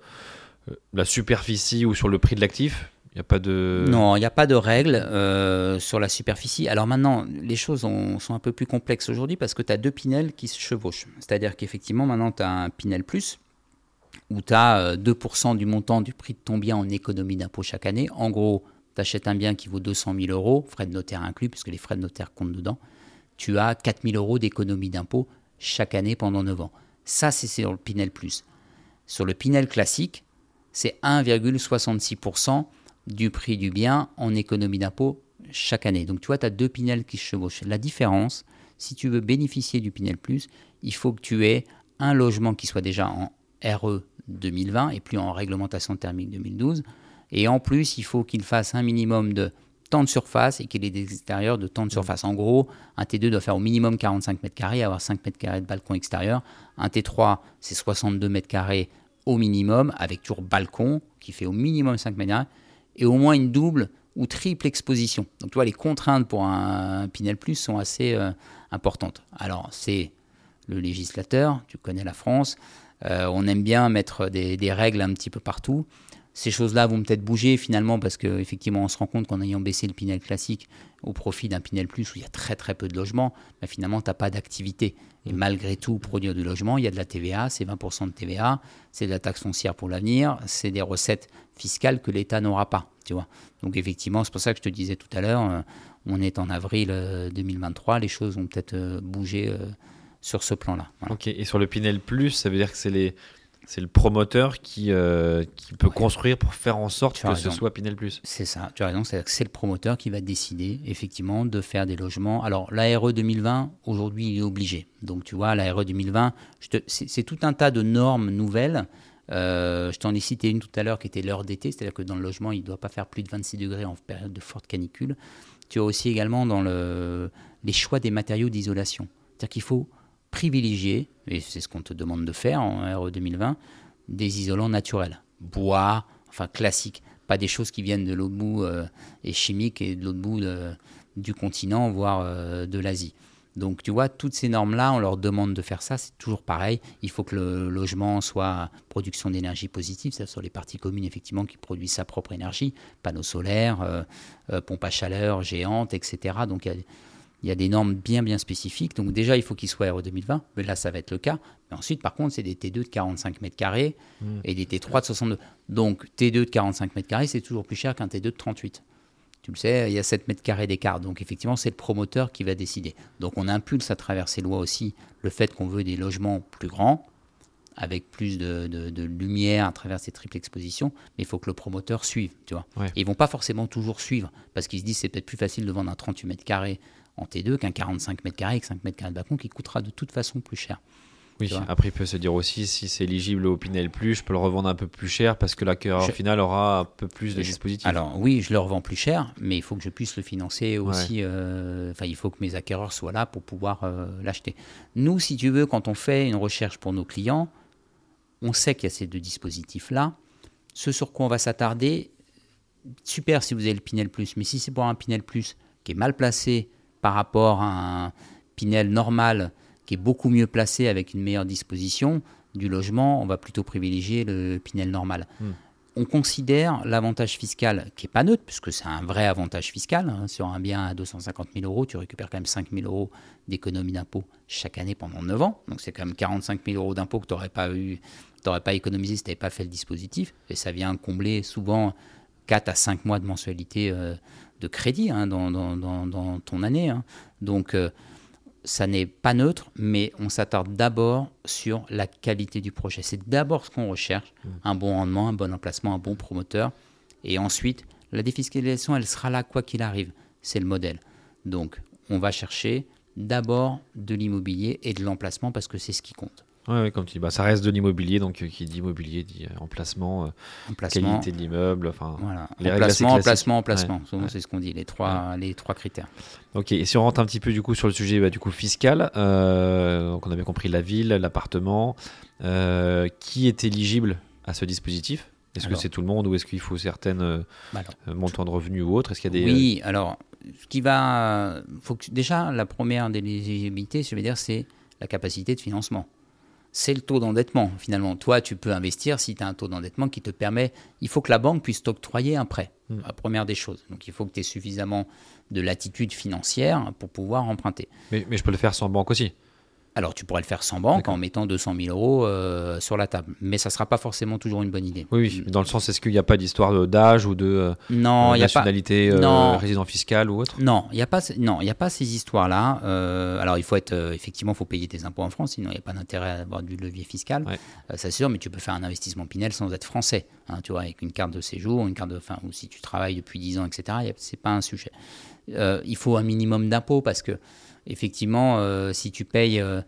euh, la superficie ou sur le prix de l'actif, il n'y a pas de. Non, il n'y a pas de règle euh, sur la superficie. Alors maintenant, les choses ont- sont un peu plus complexes aujourd'hui parce que tu as deux Pinel qui se chevauchent. C'est-à-dire qu'effectivement, maintenant, tu as un Pinel Plus où tu as 2% du montant du prix de ton bien en économie d'impôt chaque année. En gros, tu achètes un bien qui vaut 200 000 euros, frais de notaire inclus, puisque les frais de notaire comptent dedans. Tu as 4 000 euros d'économie d'impôt chaque année pendant 9 ans. Ça, c'est sur le Pinel Plus. Sur le Pinel classique, c'est 1,66% du prix du bien en économie d'impôt chaque année. Donc tu vois, tu as deux Pinel qui se chevauchent. La différence, si tu veux bénéficier du Pinel Plus, il faut que tu aies un logement qui soit déjà en RE 2020 et plus en réglementation thermique 2012. Et en plus, il faut qu'il fasse un minimum de temps de surface et qu'il ait des extérieurs de temps de surface. En gros, un T2 doit faire au minimum 45 mètres carrés, avoir 5 mètres carrés de balcon extérieur. Un T3, c'est 62 mètres carrés au minimum, avec toujours balcon, qui fait au minimum 5 mètres carrés, et au moins une double ou triple exposition. Donc tu vois, les contraintes pour un Pinel Plus sont assez euh, importantes. Alors, c'est le législateur, tu connais la France, euh, on aime bien mettre des, des règles un petit peu partout. Ces choses-là vont peut-être bouger finalement parce qu'effectivement on se rend compte qu'en ayant baissé le Pinel classique au profit d'un Pinel Plus où il y a très très peu de logements, bah, finalement tu n'as pas d'activité. Et malgré tout, produire du logement, il y a de la TVA, c'est 20% de TVA, c'est de la taxe foncière pour l'avenir, c'est des recettes fiscales que l'État n'aura pas. Tu vois Donc effectivement, c'est pour ça que je te disais tout à l'heure, euh, on est en avril euh, 2023, les choses vont peut-être euh, bouger euh, sur ce plan-là. Voilà. Ok, et sur le Pinel Plus, ça veut dire que c'est les. C'est le promoteur qui, euh, qui peut Ouais. construire pour faire en sorte que ce soit Pinel Plus. C'est ça, tu as raison, c'est-à-dire que c'est le promoteur qui va décider effectivement de faire des logements. Alors l'ARE 2020, aujourd'hui, il est obligé. Donc tu vois, l'ARE 2020, je te- c'est c'est tout un tas de normes nouvelles. Euh, je t'en ai cité une tout à l'heure qui était l'heure d'été, c'est-à-dire que dans le logement, il ne doit pas faire plus de 26 degrés en période de forte canicule. Tu as aussi également dans le, les choix des matériaux d'isolation. C'est-à-dire qu'il faut privilégier, et c'est ce qu'on te demande de faire en RE 2020, des isolants naturels. Bois, enfin classiques. Pas des choses qui viennent de l'autre bout euh, et chimiques et de l'autre bout du continent, voire euh, de l'Asie. Donc tu vois, toutes ces normes-là, on leur demande de faire ça, c'est toujours pareil. Il faut que le logement soit production d'énergie positive, c'est-à-dire sur les parties communes, effectivement, qui produisent sa propre énergie, panneaux solaires, euh, pompes à chaleur géantes, etc. Donc il y a des normes bien bien spécifiques. Donc déjà, il faut qu'ils soient RE 2020, mais là, ça va être le cas. Mais ensuite, par contre, c'est des T2 de 45 mètres carrés et des T3 de 62. Donc T2 de 45 mètres carrés, c'est toujours plus cher qu'un T2 de 38. Tu le sais, il y a 7 mètres carrés d'écart. Donc effectivement, c'est le promoteur qui va décider. Donc on impulse à travers ces lois aussi le fait qu'on veut des logements plus grands, avec plus de, de- de lumière à travers ces triples expositions, mais il faut que le promoteur suive, tu vois. Ouais. Et ils vont pas forcément toujours suivre, parce qu'ils se disent c'est peut-être plus facile de vendre un 38 mètres carrés en T2 qu'un 45 mètres carrés avec 5 mètres carrés de balcon qui coûtera de toute façon plus cher. Oui, après il peut se dire aussi si c'est éligible au Pinel Plus, je peux le revendre un peu plus cher parce que l'acquéreur Je- final aura un peu plus de Je- dispositifs. Alors oui, je le revends plus cher, mais il faut que je puisse le financer aussi. euh, Enfin, il faut que mes acquéreurs soient là pour pouvoir euh, l'acheter. Nous, si tu veux, quand on fait une recherche pour nos clients, on sait qu'il y a ces deux dispositifs-là. Ce sur quoi on va s'attarder, super si vous avez le Pinel Plus, mais si c'est pour un Pinel Plus qui est mal placé par rapport à un Pinel normal qui est beaucoup mieux placé avec une meilleure disposition du logement, on va plutôt privilégier le Pinel normal. On considère l'avantage fiscal qui n'est pas neutre, puisque c'est un vrai avantage fiscal. hein. Sur un bien à 250 000 euros, tu récupères quand même 5 000 euros d'économie d'impôt chaque année pendant 9 ans. Donc c'est quand même 45 000 euros d'impôt que tu n'aurais pas, eu- t'aurais pas économisé si tu n'avais pas fait le dispositif. Et ça vient combler souvent 4 à 5 mois de mensualité euh, de crédit hein, dans, dans- dans- dans ton année. hein. Donc euh, ça n'est pas neutre, mais on s'attarde d'abord sur la qualité du projet. C'est d'abord ce qu'on recherche, un bon rendement, un bon emplacement, un bon promoteur. Et ensuite, la défiscalisation, elle sera là quoi qu'il arrive. C'est le modèle. Donc, on va chercher d'abord de l'immobilier et de l'emplacement parce que c'est ce qui compte. Ouais, ouais, comme tu dis, bah, ça reste de l'immobilier, donc euh, qui dit immobilier dit euh, emplacement, euh, Emplacement, qualité de l'immeuble, enfin. voilà. les emplacement, emplacement, emplacement. Ouais, Souvent, ouais. c'est ce qu'on dit, les trois, les trois critères. Ok, et si on rentre un petit peu du coup sur le sujet bah, du coup fiscal, euh, donc on a bien compris la ville, l'appartement, qui est éligible à ce dispositif? Est-ce que c'est tout le monde ou est-ce qu'il faut certains euh, Bah montants de revenus ou autres? Est-ce qu'il y a des Oui, alors, ce qui va. Faut que, déjà, la première des éligibilités, je veux dire, c'est la capacité de financement. C'est le taux d'endettement, finalement. Toi, tu peux investir si tu as un taux d'endettement qui te permet. Il faut que la banque puisse t'octroyer un prêt, Hmm. la première des choses. Donc, il faut que tu aies suffisamment de latitude financière pour pouvoir emprunter. mais, mais je peux le faire sans banque aussi. Alors, tu pourrais le faire sans banque en mettant 200 000 euros euh, sur la table. Mais ça ne sera pas forcément toujours une bonne idée. Oui, Dans le sens, est-ce qu'il n'y a pas d'histoire d'âge ou de euh, Non, il n'y a pas. nationalité, euh, résident fiscal ou autre Non, il n'y a pas, ce- non, il y a pas ces histoires-là. Alors, il faut être, effectivement, faut payer tes impôts en France, sinon il n'y a pas d'intérêt à avoir du levier fiscal. Ouais. Ça, c'est sûr, mais tu peux faire un investissement Pinel sans être français. hein, tu vois, avec une carte de séjour, une carte de, enfin, ou si tu travailles depuis 10 ans, etc. y C'est pas un sujet. Il faut un minimum d'impôts parce que, effectivement, euh, si tu payes euh,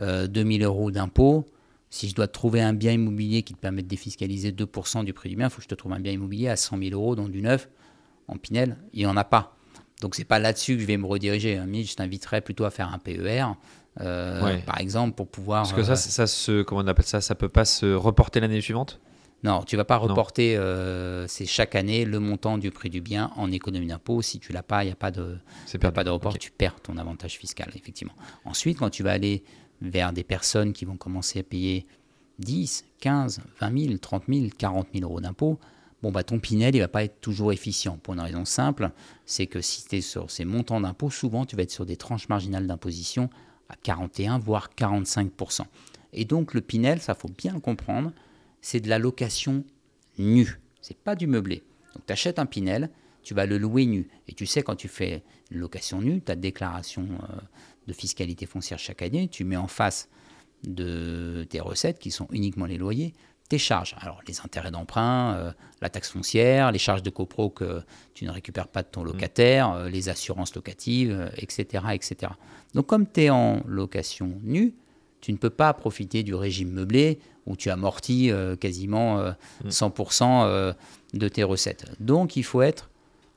euh, 2000 euros d'impôts, si je dois te trouver un bien immobilier qui te permet de défiscaliser 2% du prix du bien, il faut que je te trouve un bien immobilier à 100 000 euros dans du neuf en Pinel. Il n'y en a pas. Donc c'est pas là-dessus que je vais me rediriger. hein. Mais je t'inviterais plutôt à faire un PER, euh, Ouais. par exemple, pour pouvoir. Parce que ça, euh, ça se, comment on appelle ça? Ça peut pas se reporter l'année suivante? Non, tu vas pas reporter. euh, c'est chaque année le montant du prix du bien en économie d'impôt. Si tu l'as pas, il n'y a pas de, y a pas de report. Ok. Tu perds ton avantage fiscal, effectivement. Ensuite, quand tu vas aller vers des personnes qui vont commencer à payer 10, 15, 20 000, 30 000, 40 000 euros d'impôts, bon, bah, ton Pinel, il va pas être toujours efficient. Pour une raison simple, c'est que si tu es sur ces montants d'impôts, souvent, tu vas être sur des tranches marginales d'imposition à 41, voire 45 Et donc, le Pinel, ça faut bien le comprendre, c'est de la location nue. C'est pas du meublé. Donc, tu achètes un Pinel, tu vas le louer nu. Et tu sais, quand tu fais une location nue, ta déclaration euh, de fiscalité foncière chaque année, tu mets en face de tes recettes, qui sont uniquement les loyers, tes charges. Alors, les intérêts d'emprunt, euh, la taxe foncière, les charges de copro que tu ne récupères pas de ton locataire, euh, les assurances locatives, euh, etc., etc. Donc, comme tu es en location nue, tu ne peux pas profiter du régime meublé où tu amortis euh, quasiment euh, 100% euh, de tes recettes. Donc il faut être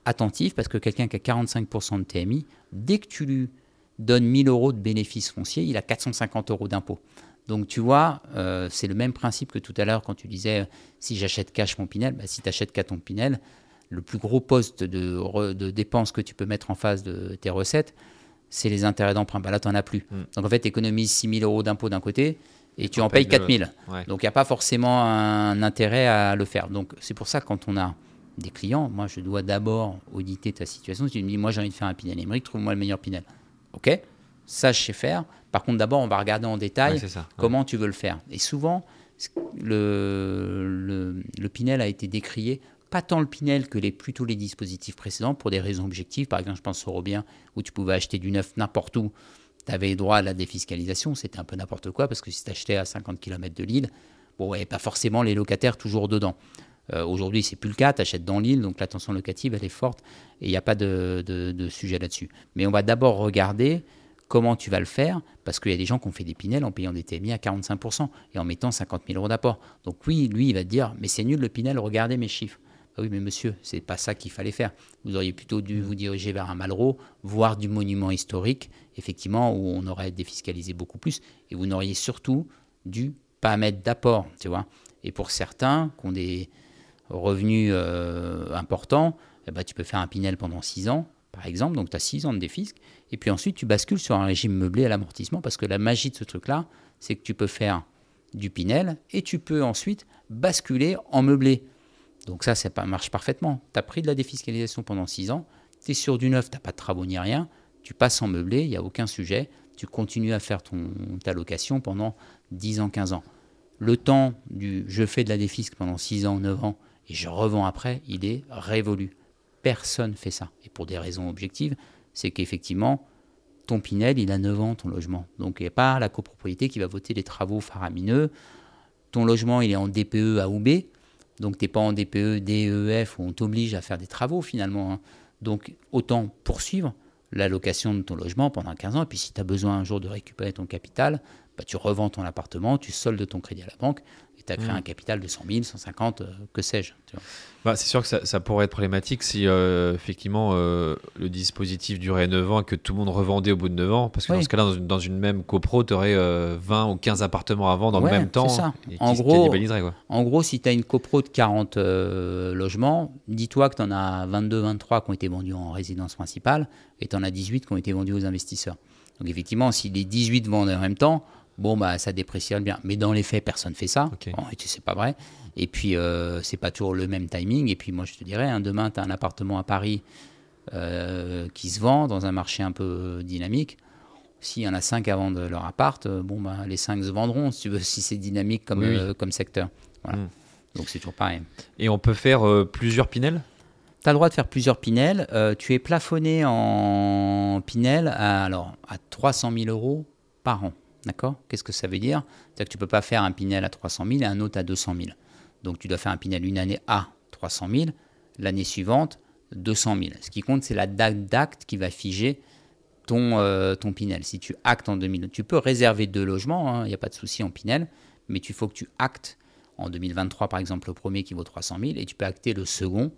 attentif parce que quelqu'un qui a 45% de TMI, dès que tu lui donne 1000 euros de bénéfices fonciers, il a 450 euros d'impôt. Donc tu vois, c'est le même principe que tout à l'heure quand tu disais si j'achète cash mon Pinel, bah, si tu achètes qu'à ton Pinel, le plus gros poste de, de dépenses que tu peux mettre en face de tes recettes, c'est les intérêts d'emprunt. Bah, là, tu n'en as plus. Mm. Donc en fait, tu économises 6 000 euros d'impôt d'un côté et tu en payes payes de 4 000. Ouais. Donc il n'y a pas forcément un intérêt à le faire. Donc c'est pour ça que quand on a des clients, moi je dois d'abord auditer ta situation. Si tu me dis, moi j'ai envie de faire un Pinel Émeric, trouve-moi le meilleur Pinel. Ok, ça je sais faire. Par contre, d'abord on va regarder en détail Ouais, c'est ça. Ouais. comment tu veux le faire. Et souvent, ce- le, le, le Pinel a été décrié, pas tant le Pinel que plutôt les dispositifs précédents, pour des raisons objectives. Par exemple, je pense au Robien, où tu pouvais acheter du neuf n'importe où, tu avais droit à la défiscalisation, c'était un peu n'importe quoi, parce que si tu achetais à 50 km de Lille, bon, ouais, pas forcément les locataires toujours dedans. Euh, Aujourd'hui, c'est plus le cas, tu achètes dans l'île, donc la tension locative, elle est forte, et il n'y a pas de sujet là-dessus. Mais on va d'abord regarder comment tu vas le faire, parce qu'il y a des gens qui ont fait des Pinel en payant des TMI à 45% et en mettant 50 000 euros d'apport. Donc oui, lui, il va te dire, mais c'est nul le Pinel, regardez mes chiffres. Ah oui, mais monsieur, c'est pas ça qu'il fallait faire. Vous auriez plutôt dû vous diriger vers un Malraux, voire du monument historique, effectivement, où on aurait défiscalisé beaucoup plus, et vous n'auriez surtout dû pas mettre d'apport, tu vois. Et pour certains qui ont des revenus euh, importants, eh ben, tu peux faire un Pinel pendant 6 ans, par exemple, donc tu as 6 ans de défisque, et puis ensuite tu bascules sur un régime meublé à l'amortissement, parce que la magie de ce truc-là, c'est que tu peux faire du Pinel, et tu peux ensuite basculer en meublé. Donc ça, ça marche parfaitement. Tu as pris de la défiscalisation pendant 6 ans, tu es sur du neuf, tu n'as pas de travaux ni rien, tu passes en meublé, il n'y a aucun sujet, tu continues à faire ta location pendant 10 ans, 15 ans. Le temps du je fais de la défisque pendant 6 ans, 9 ans, et je revends après, il est révolu. Personne fait ça. Et pour des raisons objectives, c'est qu'effectivement, ton Pinel, il a 9 ans, ton logement. Donc il n'y a pas la copropriété qui va voter les travaux faramineux. Ton logement, il est en DPE A ou B. Donc tu n'es pas en DPE, DEF, où on t'oblige à faire des travaux finalement. hein. Donc autant poursuivre la location de ton logement pendant 15 ans. Et puis si tu as besoin un jour de récupérer ton capital, bah, tu revends ton appartement, tu soldes ton crédit à la banque et tu as créé Mm. un capital de 100 000, 150, euh, que sais-je. Bah, c'est sûr que ça, ça pourrait être problématique si euh, effectivement euh, le dispositif durait 9 ans et que tout le monde revendait au bout de 9 ans. Parce que dans ce cas-là, dans une, dans une même copro, tu aurais 20 ou 15 appartements à vendre dans Ouais, le même temps. c'est ça. Et En gros-. En gros, si tu as une copro de 40 euh, logements, dis-toi que tu en as 22, 23 qui ont été vendus en résidence principale et tu en as 18 qui ont été vendus aux investisseurs. Donc effectivement, si les 18 vendent en même temps, bon, bah, ça déprécierait bien. Mais dans les faits, personne ne fait ça. En réalité, c'est pas vrai. Et puis, euh, c'est pas toujours le même timing. Et puis, moi, je te dirais, hein, demain, tu as un appartement à Paris euh, qui se vend dans un marché un peu dynamique. S'il y en a 5 à vendre leur appart, euh, bon, bah, les 5 se vendront, si tu veux, si c'est dynamique comme, Oui, oui. euh, comme secteur. Voilà. Mm. Donc, c'est toujours pareil. Et on peut faire plusieurs Pinel? Tu as le droit de faire plusieurs Pinel. Euh, tu es plafonné en Pinel à, alors, à 300 000 euros par an. D'accord? Qu'est-ce que ça veut dire? C'est-à-dire que tu ne peux pas faire un Pinel à 300 000 et un autre à 200 000. Donc tu dois faire un Pinel une année à 300 000, l'année suivante 200 000. Ce qui compte, c'est la date d'acte qui va figer ton, euh, ton Pinel. Si tu actes en 2000, tu peux réserver deux logements, hein, il n'y a pas de souci en Pinel, mais il faut que tu actes en 2023, par exemple, le premier qui vaut 300 000 et tu peux acter le second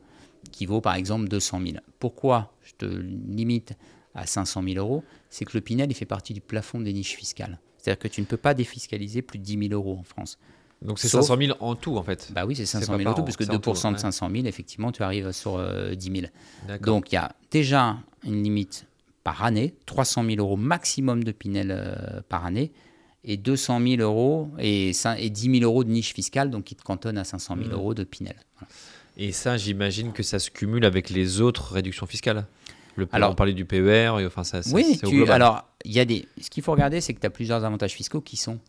qui vaut par exemple 200 000. Pourquoi je te limite à 500 000 euros? C'est que le Pinel, il fait partie du plafond des niches fiscales. C'est-à-dire que tu ne peux pas défiscaliser plus de 10 000 euros en France. Donc c'est Sauf- 500 000 en tout, en fait. Bah oui, c'est C'est 500 pas 000 par euros, an, puisque c'est en 2% tout, de ouais. 500 000, effectivement, tu arrives sur euh, 10 000. D'accord. Donc il y a déjà une limite par année, 300 000 euros maximum de Pinel euh, par année, et 200 000 euros et, cin- et 10 000 euros de niche fiscale, donc qui te cantonne à 500 000 Mhm. euros de Pinel. Voilà. Et ça, j'imagine que ça se cumule avec les autres réductions fiscales? Le, Alors- on parlait du PER, et enfin ça, ça- Oui, c'est au global. alors il y a des. Ce qu'il faut regarder, c'est que tu as plusieurs avantages fiscaux qui sont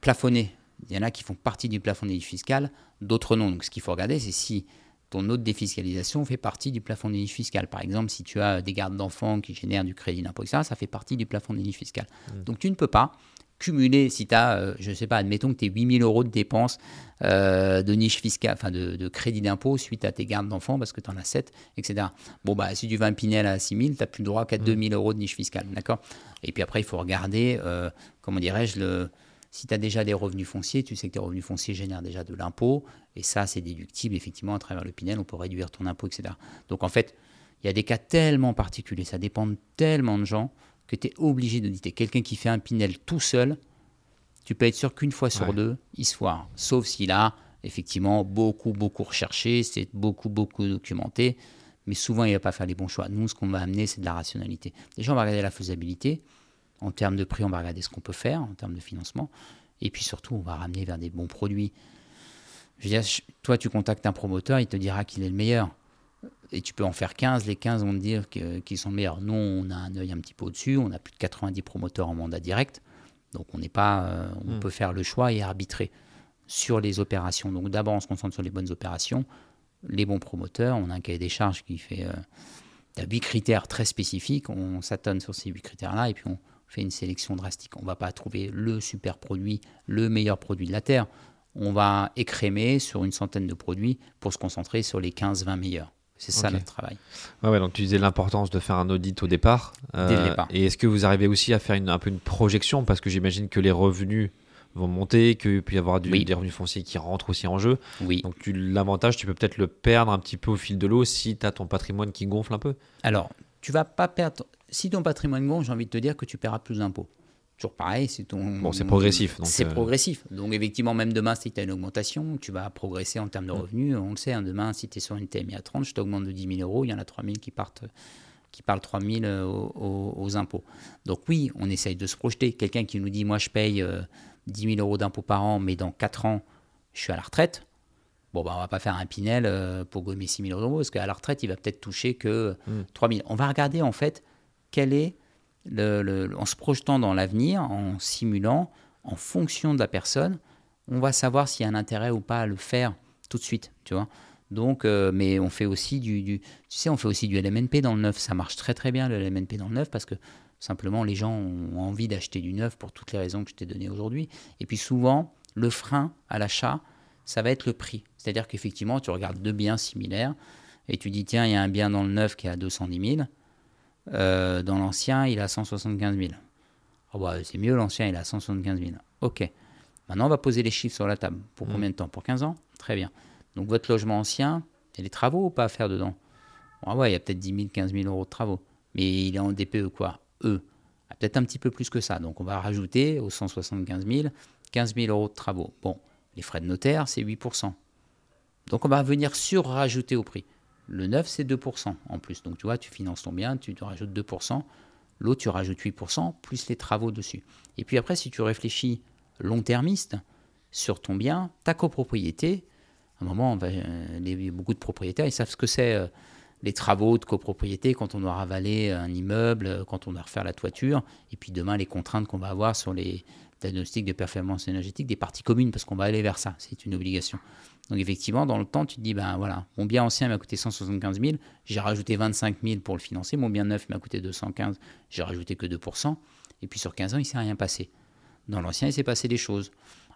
plafonnés. Il y en a qui font partie du plafond des niches fiscales, d'autres non. Donc ce qu'il faut regarder, c'est si ton autre défiscalisation fait partie du plafond des niches fiscales. Par exemple, si tu as des gardes d'enfants qui génèrent du crédit d'impôt, etc., ça fait partie du plafond des niches fiscales. Donc tu ne peux pas cumuler, si tu as, je ne sais pas, admettons que tu aies 8000 euros de dépenses euh, de niche fiscale, enfin de, de crédit d'impôt suite à tes gardes d'enfants parce que tu en as 7, etc. Bon, bah, si tu veux un Pinel à 6000, tu n'as plus le droit qu'à 2000 euros de niche fiscale, d'accord? Et puis après, il faut regarder, euh, comment dirais-je, le, si tu as déjà des revenus fonciers, tu sais que tes revenus fonciers génèrent déjà de l'impôt, et ça, c'est déductible, effectivement, à travers le Pinel, on peut réduire ton impôt, etc. Donc en fait, il y a des cas tellement particuliers, ça dépend de tellement de gens, que tu es obligé d'auditer. Quelqu'un qui fait un Pinel tout seul, tu peux être sûr qu'une fois sur Ouais. deux, il se foire. Sauf s'il a effectivement beaucoup, beaucoup recherché, c'est beaucoup, beaucoup documenté. Mais souvent, il ne va pas faire les bons choix. Nous, ce qu'on va amener, c'est de la rationalité. Déjà, on va regarder la faisabilité. En termes de prix, on va regarder ce qu'on peut faire en termes de financement. Et puis surtout, on va ramener vers des bons produits. Je veux dire, toi, tu contactes un promoteur, il te dira qu'il est le meilleur. Et tu peux en faire 15, les 15 vont te dire qu'ils sont meilleurs. Nous, on a un œil un petit peu au-dessus, on a plus de 90 promoteurs en mandat direct. Donc on n'est pas, euh, on Mm. peut faire le choix et arbitrer sur les opérations. Donc d'abord, on se concentre sur les bonnes opérations, les bons promoteurs. On a un cahier des charges qui fait euh, il y a huit critères très spécifiques. On s'attonne sur ces huit critères-là et puis on fait une sélection drastique. On ne va pas trouver le super produit, le meilleur produit de la Terre. On va écrémer sur une centaine de produits pour se concentrer sur les 15-20 meilleurs. C'est ça Ok. notre travail. Ouais, ouais, donc tu disais l'importance de faire un audit au départ. Dès le Euh, départ. Et est-ce que vous arrivez aussi à faire une, un peu une projection? Parce que j'imagine que les revenus vont monter, qu'il peut y avoir du- Oui. des revenus fonciers qui rentrent aussi en jeu. Oui. Donc l'avantage, tu peux peut-être le perdre un petit peu au fil de l'eau si tu as ton patrimoine qui gonfle un peu. Alors, tu vas pas perdre. Si ton patrimoine gonfle, j'ai envie de te dire que tu paieras plus d'impôts. Toujours pareil, c'est ton. Bon, c'est progressif, C'est euh, progressif. Donc, effectivement, même demain, si tu as une augmentation, tu vas progresser en termes de revenus. On le sait, hein, demain, si tu es sur une TMI à 30, je t'augmente de 10 000 euros, il y en a 3 000 qui partent qui parlent 3 000 euh, aux, impôts. Donc oui, on essaye de se projeter. Quelqu'un qui nous dit, moi je paye euh, 10 000 euros d'impôts par an, mais dans 4 ans, je suis à la retraite. Bon, bah, on va pas faire un Pinel euh, pour gommer 6 000 euros, parce qu'à la retraite, il va peut-être toucher que 3 000. On va regarder en fait quel est, le, en se projetant dans l'avenir, en simulant, en fonction de la personne, on va savoir s'il y a un intérêt ou pas à le faire tout de suite, tu vois. Donc, euh, mais on fait aussi du, du- tu sais, on fait aussi du LMNP dans le neuf. Ça marche très très bien le LMNP dans le neuf parce que simplement les gens ont envie d'acheter du neuf pour toutes les raisons que je t'ai données aujourd'hui. Et puis souvent, le frein à l'achat, ça va être le prix. C'est-à-dire qu'effectivement, tu regardes deux biens similaires et tu dis tiens, il y a un bien dans le neuf qui est à 210 000, euh, dans l'ancien, il est à 175 000. Ah bah, c'est mieux, l'ancien, il à 175 000. Ok. Maintenant, on va poser les chiffres sur la table. Pour combien de temps? Pour 15 ans? Très bien. Donc, votre logement ancien, il y a des travaux ou pas à faire dedans? Ah ouais, il y a peut-être 10 000, 15 000 euros de travaux. Mais il est en DPE, quoi? E. Ah, Peut-être un petit peu plus que ça. Donc, on va rajouter aux 175 000, 15 000 euros de travaux. Bon, les frais de notaire, c'est 8% Donc, on va venir sur-rajouter au prix. Le neuf, c'est 2% en plus. Donc, tu vois, tu finances ton bien, tu te rajoutes 2% L'autre, tu rajoutes 8%, plus les travaux dessus. Et puis après, si tu réfléchis long-termiste sur ton bien, ta copropriété, à un moment, va- euh, beaucoup de propriétaires, ils savent ce que c'est euh, les travaux de copropriété quand on doit ravaler un immeuble, euh, quand on doit refaire la toiture, et puis demain, les contraintes qu'on va avoir sur les diagnostics de performance énergétique des parties communes, parce qu'on va aller vers ça, c'est une obligation. Donc effectivement, dans le temps, tu te dis, ben voilà, mon bien ancien m'a coûté 175 000, j'ai rajouté 25 000 pour le financer, mon bien neuf m'a coûté 215, j'ai rajouté que 2%, et puis sur 15 ans, il ne s'est rien passé. Dans l'ancien, il s'est passé des choses.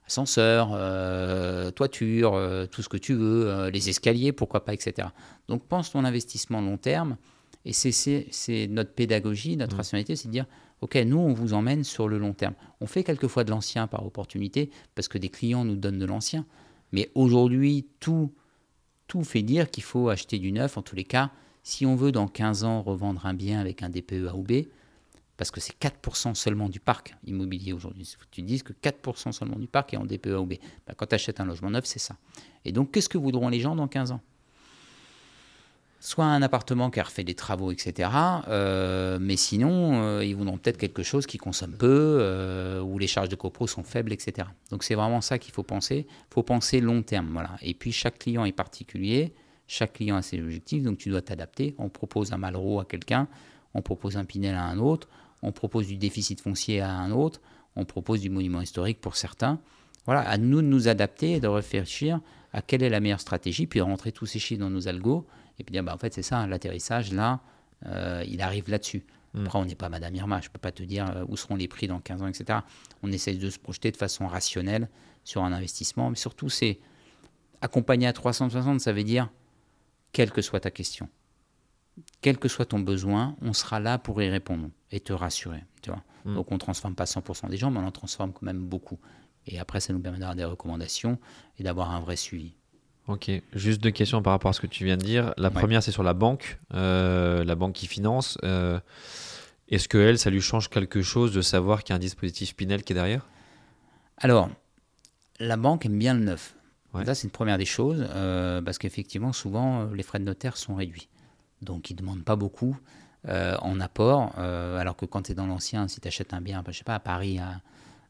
Ascenseur, euh, toiture, euh, tout ce que tu veux, euh, les escaliers, pourquoi pas, etc. Donc pense ton investissement long terme, et c'est- notre pédagogie, notre rationalité, c'est de dire, OK, nous, on vous emmène sur le long terme. On fait quelquefois de l'ancien par opportunité, parce que des clients nous donnent de l'ancien. Mais aujourd'hui, tout, tout fait dire qu'il faut acheter du neuf. En tous les cas, si on veut dans 15 ans revendre un bien avec un DPE A ou B, parce que c'est 4% seulement du parc immobilier aujourd'hui. Tu dises que 4% seulement du parc est en DPE A ou B. Ben, quand tu achètes un logement neuf, c'est ça. Et donc, qu'est-ce que voudront les gens dans 15 ans? Soit un appartement qui a refait des travaux, etc. euh, mais sinon, euh, ils voudront peut-être quelque chose qui consomme peu, euh, où les charges de copro sont faibles, etc. Donc c'est vraiment ça qu'il faut penser. Il faut penser long terme. Voilà. Et puis chaque client est particulier, chaque client a ses objectifs, donc tu dois t'adapter. On propose un Malraux à quelqu'un, on propose un Pinel à un autre, on propose du déficit foncier à un autre, on propose du monument historique pour certains. Voilà, à nous de nous adapter et de réfléchir à quelle est la meilleure stratégie, puis rentrer tous ces chiffres dans nos algos, et puis dire, bah, en fait, c'est ça, l'atterrissage, là, euh, il arrive là-dessus. Après, on n'est pas Madame Irma, je ne peux pas te dire euh, où seront les prix dans 15 ans, etc. On essaie de se projeter de façon rationnelle sur un investissement, mais surtout, c'est accompagner à 360, ça veut dire, quelle que soit ta question, quel que soit ton besoin, on sera là pour y répondre et te rassurer. Tu vois Donc on ne transforme pas 100% des gens, mais on en transforme quand même beaucoup. Et après, ça nous permet d'avoir des recommandations et d'avoir un vrai suivi. Ok, juste deux questions par rapport à ce que tu viens de dire. La Ouais. première, c'est sur la banque, euh, la banque qui finance. euh, Est-ce que elle, ça lui change quelque chose de savoir qu'il y a un dispositif Pinel qui est derrière? Alors, la banque aime bien le neuf. Ouais. Ça, c'est une première des choses, euh, parce qu'effectivement, souvent, les frais de notaire sont réduits. Donc, ils ne demandent pas beaucoup en apport, alors que quand tu es dans l'ancien, si tu achètes un bien, je sais pas, à Paris à,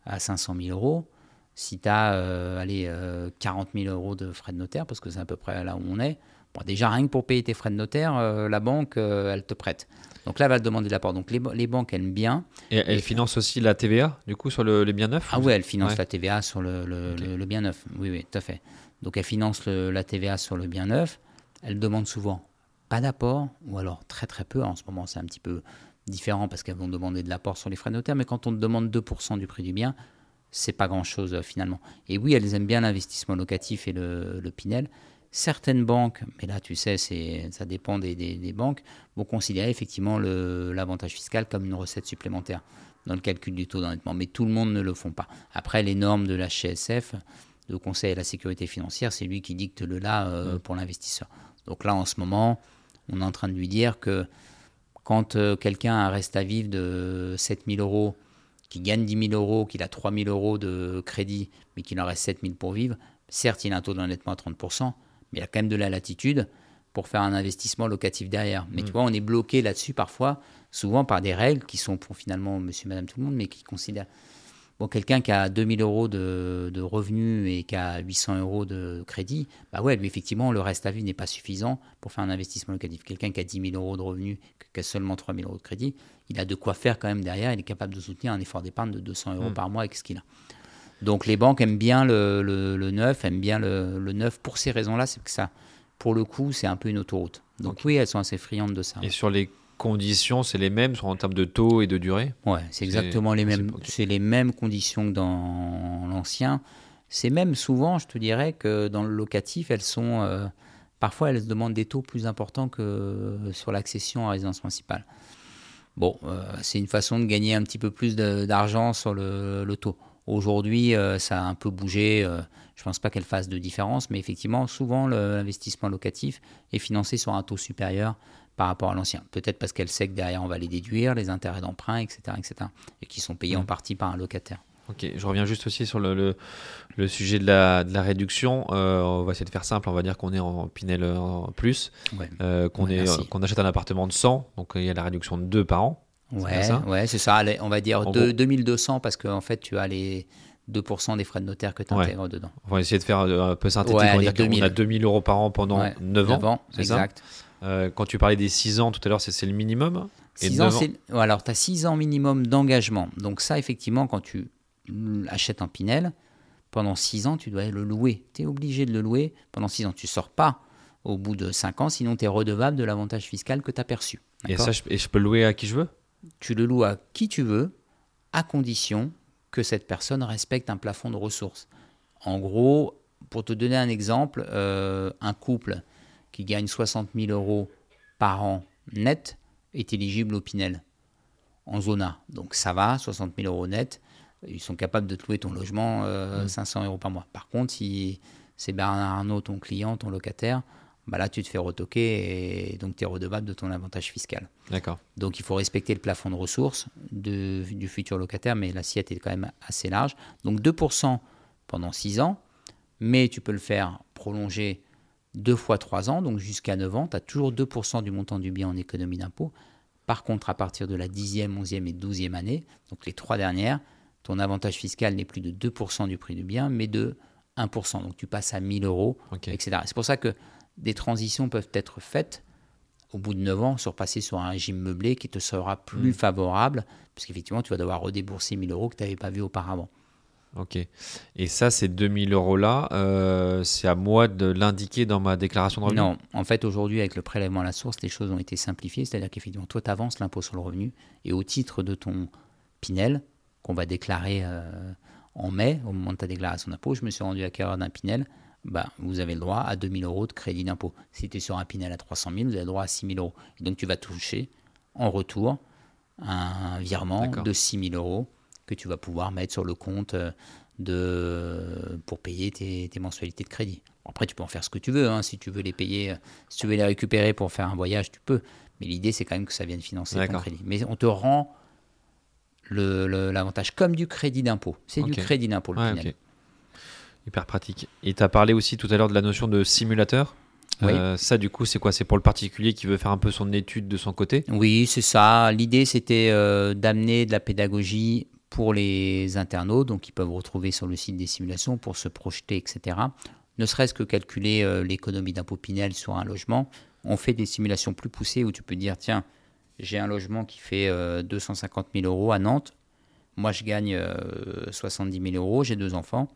à 500 000 euros, si tu as allez, euh, 40 000 euros de frais de notaire, parce que c'est à peu près là où on est, bon, déjà, rien que pour payer tes frais de notaire, euh, la banque, euh, elle te prête. Donc là, elle va te demander de l'apport. Donc, les, les banques aiment bien. Et elle Et- finance aussi la TVA, du coup, sur le- les biens neufs Ah ouais, elle finance Ouais. la TVA sur le, le- bien neuf. Oui, oui, tout à fait. Donc elle finance la TVA sur le bien neuf. Elle demande souvent pas d'apport, ou alors très très peu. En ce moment, c'est un petit peu différent parce qu'elles vont demander de l'apport sur les frais de notaire, mais quand on te demande 2% du prix du bien, c'est pas grand-chose euh, finalement. Et oui, elles aiment bien l'investissement locatif et le, le Pinel. Certaines banques, mais là tu sais, ça dépend des, des- des banques, vont considérer effectivement l'avantage fiscal comme une recette supplémentaire dans le calcul du taux d'endettement. Mais tout le monde ne le font pas. Après, les normes de la HCSF, le Conseil à la sécurité financière, c'est lui qui dicte le là euh, pour l'investisseur. Donc là, en ce moment, on est en train de lui dire que quand euh, quelqu'un a un reste à vivre de 7 000 euros, qui gagne 10 000 euros, qu'il a 3 000 euros de crédit, mais qu'il en reste 7 000 pour vivre, certes, il a un taux d'endettement à 30%, mais il a quand même de la latitude pour faire un investissement locatif derrière. Mais tu vois, on est bloqué là-dessus parfois, souvent par des règles qui sont pour finalement monsieur, madame, tout le monde, mais qui considèrent. Bon, quelqu'un qui a 2000 euros de, de revenus et qui a 800 euros de crédit, bah ouais, lui, effectivement, le reste à vivre n'est pas suffisant pour faire un investissement locatif. Quelqu'un qui a 10 000 euros de revenus, qui a seulement 3 000 euros de crédit, il a de quoi faire quand même derrière. Il est capable de soutenir un effort d'épargne de 200 euros par mois avec ce qu'il a. Donc les banques aiment bien le, le- le neuf, aiment bien le, le neuf pour ces raisons-là, c'est que ça, pour le coup, c'est un peu une autoroute. Donc oui, elles sont assez friandes de ça. Et sur les conditions, c'est les mêmes en termes de taux et de durée Ouais, c'est exactement les mêmes. C'est les mêmes conditions que dans l'ancien. C'est même souvent, je te dirais, que dans le locatif, elles sont euh, parfois elles demandent des taux plus importants que sur l'accession à résidence principale. Bon, euh, c'est une façon de gagner un petit peu plus d'argent sur le, le taux. Aujourd'hui, euh, ça a un peu bougé. euh, je pense pas qu'elle fasse de différence, mais effectivement, souvent l'investissement locatif est financé sur un taux supérieur par rapport à l'ancien. Peut-être parce qu'elle sait que derrière on va les déduire, les intérêts d'emprunt, etc., etc., et qui sont payés en partie par un locataire. Ok, je reviens juste aussi sur le, le, le sujet de la, de la réduction. Euh, on va essayer de faire simple, on va dire qu'on est en Pinel en plus, Ouais. euh, qu'on Ouais, achète un appartement de 100, donc euh, il y a la réduction de 2 par an. C'est Ouais, c'est ça. Allez, on va dire En deux- gros. 2200 parce qu'en fait, tu as les 2% des frais de notaire que tu intègres dedans. On va essayer de faire euh, un peu synthétique. On va dire qu'on 2000. a 2000 euros par an pendant Ouais, 9 ans. Neuf ans, c'est ça exact. Euh, quand tu parlais des 6 ans tout à l'heure, c'est le minimum Et 6 ans, ans. Alors, tu as 6 ans minimum d'engagement. Donc, ça, effectivement, quand tu achètes un Pinel, pendant 6 ans, tu dois le louer. Tu es obligé de le louer pendant 6 ans. Tu sors pas au bout de 5 ans, sinon tu es redevable de l'avantage fiscal que tu as perçu. et, ça, je, et je peux le louer à qui je veux? Tu le loues à qui tu veux, à condition que cette personne respecte un plafond de ressources. En gros, pour te donner un exemple, euh, un couple qui gagne 60 000 euros par an net est éligible au Pinel en zone A. Donc ça va, 60 000 euros net, ils sont capables de te louer ton logement euh, 500 euros par mois. Par contre, si c'est Bernard Arnault, ton client, ton locataire, bah là tu te fais retoquer et donc tu es redevable de ton avantage fiscal. D'accord. Donc il faut respecter le plafond de ressources de- du futur locataire, mais l'assiette est quand même assez large. Donc 2% pendant 6 ans, mais tu peux le faire prolonger deux fois 3 ans, donc jusqu'à 9 ans. Tu as toujours 2% du montant du bien en économie d'impôt. Par contre, à partir de la 10e, 11e et 12e année, donc les trois dernières, ton avantage fiscal n'est plus de 2% du prix du bien, mais de 1%. Donc tu passes à 1000 euros, etc. C'est pour ça que des transitions peuvent être faites au bout de 9 ans, sur passer sur un régime meublé qui te sera plus Mm. favorable, parce qu'effectivement, tu vas devoir redébourser 1000 euros que tu n'avais pas vu auparavant. Ok. Et ça, ces 2000 euros-là, euh, c'est à moi de l'indiquer dans ma déclaration de revenu? Non, en fait, aujourd'hui, avec le prélèvement à la source, les choses ont été simplifiées, c'est-à-dire qu'effectivement, toi, tu avances l'impôt sur le revenu, et au titre de ton Pinel, qu'on va déclarer euh, en mai, au moment de ta déclaration d'impôt, je me suis rendu acquéreur d'un Pinel, bah, vous avez le droit à 2000 euros de crédit d'impôt. Si tu es sur un Pinel à 300 000, vous avez le droit à 6 000 euros. Et donc, tu vas toucher en retour un virement de 6 000 euros que tu vas pouvoir mettre sur le compte euh, de, pour payer tes, tes mensualités de crédit. Après, tu peux en faire ce que tu veux. hein. Si tu veux les payer, si tu veux les récupérer pour faire un voyage, tu peux. Mais l'idée, c'est quand même que ça vienne financer ton crédit. Mais on te rend l'avantage comme du crédit d'impôt. C'est du crédit d'impôt, le Ouais, Pinel. ok. Hyper pratique. Et tu as parlé aussi tout à l'heure de la notion de simulateur. Oui. Euh, ça, du coup, c'est quoi? C'est pour le particulier qui veut faire un peu son étude de son côté? Oui, c'est ça. L'idée, c'était euh, d'amener de la pédagogie pour les internautes, donc ils peuvent retrouver sur le site des simulations pour se projeter, etc. Ne serait-ce que calculer euh, l'économie d'impôt Pinel sur un logement. On fait des simulations plus poussées où tu peux dire, tiens, j'ai un logement qui fait euh, 250 000 euros à Nantes. Moi, je gagne euh, 70 000 euros, j'ai deux enfants.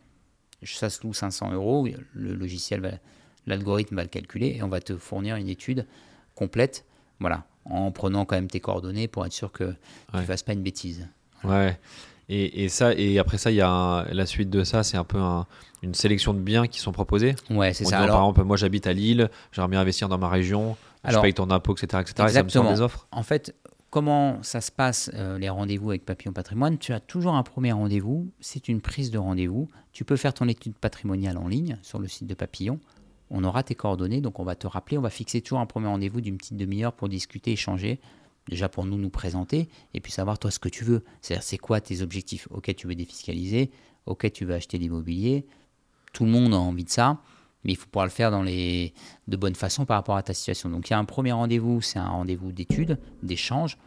Ça se loue 500 euros. Le logiciel, l'algorithme va le calculer et on va te fournir une étude complète. Voilà, en prenant quand même tes coordonnées pour être sûr que tu ne fasses pas une bêtise. Ouais. Et, et ça, et après ça, il y a un- la suite de ça, c'est un peu un- une sélection de biens qui sont proposés. Ouais, c'est ça. Alors, par exemple, moi j'habite à Lille, j'aimerais bien investir dans ma région, Alors, je paye ton impôt, etc. etc. et ça me sort des offres. En fait, comment ça se passe, euh, les rendez-vous avec Papillon Patrimoine? Tu as toujours un premier rendez-vous, c'est une prise de rendez-vous. Tu peux faire ton étude patrimoniale en ligne sur le site de Papillon. On aura tes coordonnées, donc on va te rappeler, on va fixer toujours un premier rendez-vous d'une petite demi-heure pour discuter, échanger. Déjà pour nous, nous présenter, et puis savoir toi ce que tu veux. C'est-à-dire, c'est quoi tes objectifs? Ok, tu veux défiscaliser, ok, tu veux acheter l'immobilier. Tout le monde a envie de ça, mais il faut pouvoir le faire dans les, de bonne façon par rapport à ta situation. Donc il y a un premier rendez-vous, c'est un rendez-vous d'étude, d'échange.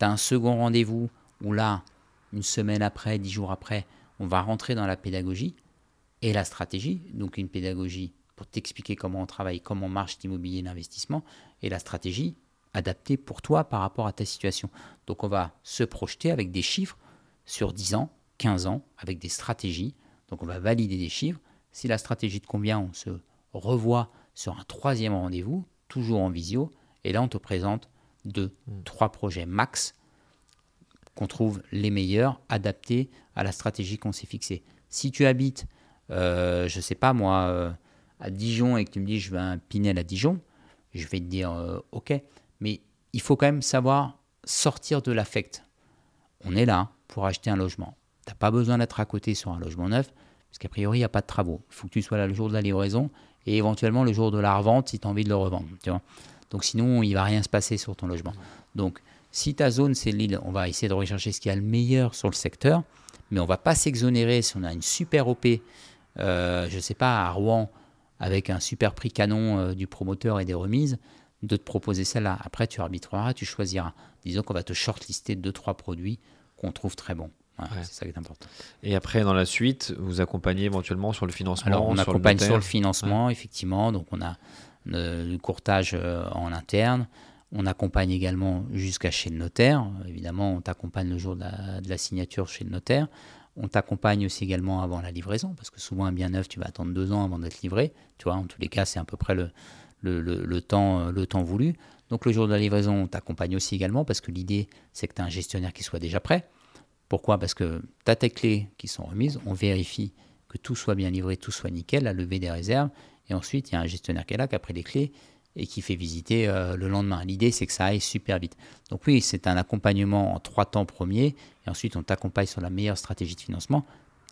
Tu as un second rendez-vous où là, une semaine après, dix jours après, on va rentrer dans la pédagogie et la stratégie. Donc une pédagogie pour t'expliquer comment on travaille, comment marche l'immobilier et l'investissement, et la stratégie adaptée pour toi par rapport à ta situation. Donc on va se projeter avec des chiffres sur 10 ans, 15 ans, avec des stratégies. Donc on va valider des chiffres. Si la stratégie te convient, on se revoit sur un troisième rendez-vous, toujours en visio, et là on te présente deux, trois projets max qu'on trouve les meilleurs, adaptés à la stratégie qu'on s'est fixée. Si tu habites, euh, je sais pas moi, euh, à Dijon et que tu me dis je veux un Pinel à Dijon, je vais te dire euh, ok, mais il faut quand même savoir sortir de l'affect. On est là pour acheter un logement. Tu n'as pas besoin d'être à côté sur un logement neuf, parce qu'a priori, il n'y a pas de travaux. Il faut que tu sois là le jour de la livraison et éventuellement le jour de la revente si tu as envie de le revendre. Donc sinon, il va rien se passer sur ton logement. Donc, si ta zone, c'est l'île, on va essayer de rechercher ce qu'il y a le meilleur sur le secteur, mais on va pas s'exonérer si on a une super OP, euh, je ne sais pas, à Rouen, avec un super prix canon euh, du promoteur et des remises, de te proposer celle-là. Après, tu arbitreras, tu choisiras. Disons qu'on va te shortlister deux, trois produits qu'on trouve très bons. Voilà, Ouais. C'est ça qui est important. Et après, dans la suite, vous accompagnez éventuellement sur le financement Alors, on sur accompagne sur le financement, effectivement. Donc, on a euh, le courtage euh, en interne. On accompagne également jusqu'à chez le notaire. Évidemment, on t'accompagne le jour de la, de la signature chez le notaire. On t'accompagne aussi également avant la livraison, parce que souvent, un bien neuf, tu vas attendre deux ans avant d'être livré. Tu vois, en tous les cas, c'est à peu près le, euh, le temps voulu. Donc, le jour de la livraison, on t'accompagne aussi également, parce que l'idée, c'est que tu as un gestionnaire qui soit déjà prêt. Pourquoi? Parce que tu as tes clés qui sont remises, on vérifie que tout soit bien livré, tout soit nickel, la levée des réserves, et ensuite il y a un gestionnaire qui est là, qui a pris les clés et qui fait visiter euh, le lendemain. L'idée c'est que ça aille super vite. Donc oui, c'est un accompagnement en trois temps premiers, et ensuite on t'accompagne sur la meilleure stratégie de financement.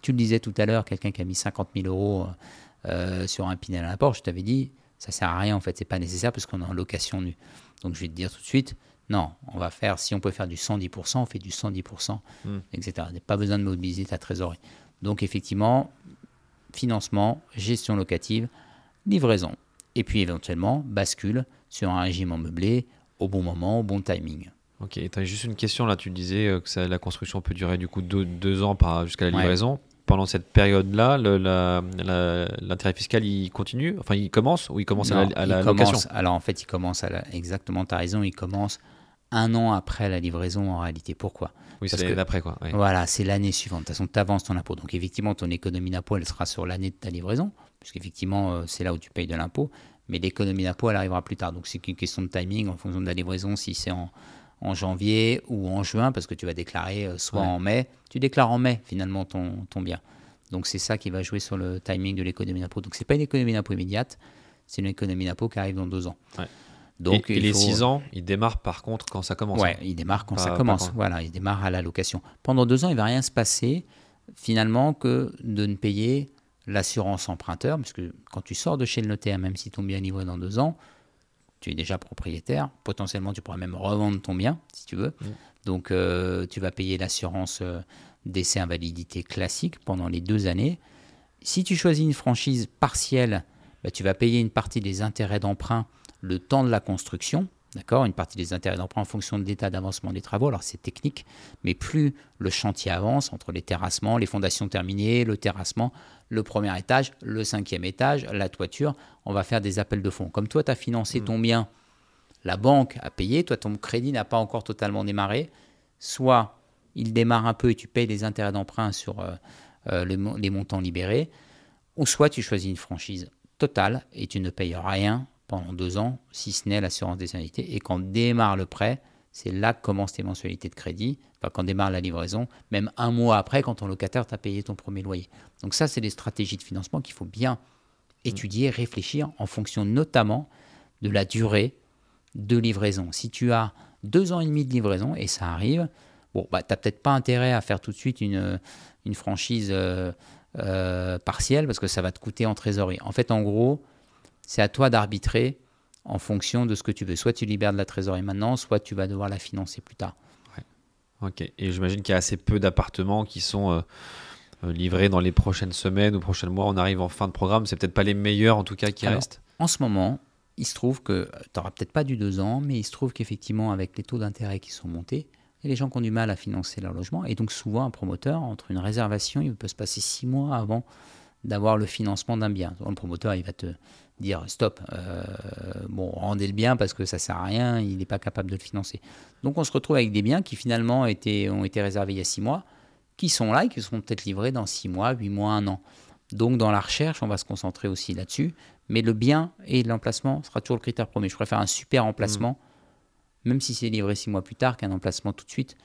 Tu le disais tout à l'heure, quelqu'un qui a mis 50 000 euros euh, sur un Pinel à la porte, je t'avais dit, ça sert à rien en fait, c'est pas nécessaire parce qu'on est en location nue. Donc je vais te dire tout de suite, non, on va faire, si on peut faire du 110%, on fait du 110%, Hmm. etc. Il n'y a pas besoin de mobiliser ta trésorerie. Donc effectivement, financement, gestion locative, livraison. Et puis éventuellement, bascule sur un régime en meublé au bon moment, au bon timing. Ok, tu as juste une question là. Tu disais euh, que ça- la construction peut durer du coup deux, deux ans jusqu'à la Ouais. Pendant cette période-là, l'intérêt fiscal il continue? Enfin, il commence ou il commence à la, à la il commence- location Alors en fait, il commence à la, exactement, tu as raison, il commence un an après la livraison en réalité. Pourquoi? Oui, c'est l'année d'après quoi. Voilà, c'est l'année suivante. De toute façon, tu avances ton impôt. Donc, effectivement, ton économie d'impôt, elle sera sur l'année de ta livraison, puisqu'effectivement, euh, c'est là où tu payes de l'impôt. Mais l'économie d'impôt, elle arrivera plus tard. Donc, c'est qu'une question de timing en fonction de la livraison, si c'est en, en janvier ou en juin, parce que tu vas déclarer euh, soit Ouais. en mai. Tu déclares en mai, finalement, ton, ton bien. Donc, c'est ça qui va jouer sur le timing de l'économie d'impôt. Donc, c'est pas une économie d'impôt immédiate, c'est une économie d'impôt qui arrive dans deux ans. Ouais. Donc, et, et il les faut- 6 ans, ils démarrent par contre quand ça commence. Ouais, il démarre quand Pas- ça commence. quand- Voilà, il démarre à la location. Pendant deux ans, il va rien se passer. finalement que de ne payer l'assurance emprunteur, parce que quand tu sors de chez le notaire, même si ton bien est livré dans deux ans, tu es déjà propriétaire. Potentiellement, tu pourras même revendre ton bien, si tu veux. Donc, euh, tu vas payer l'assurance euh, décès invalidité classique pendant les deux années. Si tu choisis une franchise partielle, bah, tu vas payer une partie des intérêts d'emprunt le temps de la construction. D'accord Une partie des intérêts d'emprunt en fonction de l'état d'avancement des travaux. Alors c'est technique, mais plus le chantier avance entre les terrassements, les fondations terminées, le terrassement, le premier étage, le cinquième étage, la toiture, on va faire des appels de fonds. Comme toi, tu as financé ton bien, la banque a payé, toi, ton crédit n'a pas encore totalement démarré. Soit il démarre un peu et tu payes les intérêts d'emprunt sur euh, euh, les montants libérés, ou soit tu choisis une franchise totale et tu ne payes rien pendant deux ans, si ce n'est l'assurance des annuités. Et quand démarre le prêt, c'est là que commencent tes mensualités de crédit, enfin quand démarre la livraison, même un mois après, quand ton locataire t'a payé ton premier loyer. Donc ça, c'est des stratégies de financement qu'il faut bien étudier, réfléchir en fonction notamment de la durée de livraison. Si tu as deux ans et demi de livraison, et ça arrive, bon, bah, tu n'as peut-être pas intérêt à faire tout de suite une, une franchise euh, euh, partielle parce que ça va te coûter en trésorerie. En fait, en gros, c'est à toi d'arbitrer en fonction de ce que tu veux. Soit tu libères de la trésorerie maintenant, soit tu vas devoir la financer plus tard. Ok. Et j'imagine qu'il y a assez peu d'appartements qui sont euh, euh, livrés dans les prochaines semaines ou prochains mois. On arrive en fin de programme. C'est peut-être pas les meilleurs en tout cas qui Alors, restent. En ce moment, il se trouve que tu n'auras peut-être pas du deux ans, mais il se trouve qu'effectivement, avec les taux d'intérêt qui sont montés, a des gens qui ont du mal à financer leur logement. Et donc, souvent, un promoteur, entre une réservation, il peut se passer six mois avant d'avoir le financement d'un bien. Donc, le promoteur, il va te dire stop, euh, bon, rendez le bien parce que ça sert à rien, il n'est pas capable de le financer. Donc, on se retrouve avec des biens qui finalement étaient, ont été réservés il y a six mois, qui sont là et qui seront peut-être livrés dans six mois, huit mois, un an. Donc, dans la recherche, on va se concentrer aussi là-dessus. Mais le bien et l'emplacement sera toujours le critère premier. Je préfère un super emplacement, même si c'est livré six mois plus tard, qu'un emplacement tout de suite,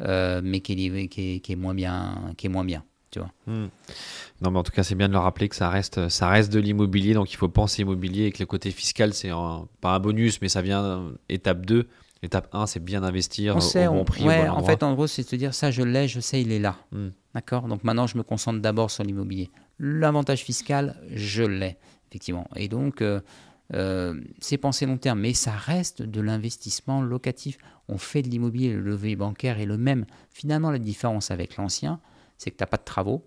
euh, mais qui est, livré, qui, est, qui est moins bien, qui est moins bien. Tu vois. Non, mais en tout cas, c'est bien de le rappeler que ça reste, ça reste de l'immobilier, donc il faut penser immobilier et que le côté fiscal, c'est pas un bonus, mais ça vient étape 2. Étape 1, c'est bien investir On au bon on- prix, ouais, au bon en fait, en gros, c'est de se dire ça, je l'ai, je sais, il est là. Hmm. D'accord? Donc maintenant, je me concentre d'abord sur l'immobilier. L'avantage fiscal, je l'ai, effectivement. Et donc, euh, euh, c'est penser long terme, mais ça reste de l'investissement locatif. On fait de l'immobilier, le levier bancaire est le même. Finalement, la différence avec l'ancien, c'est que tu n'as pas de travaux,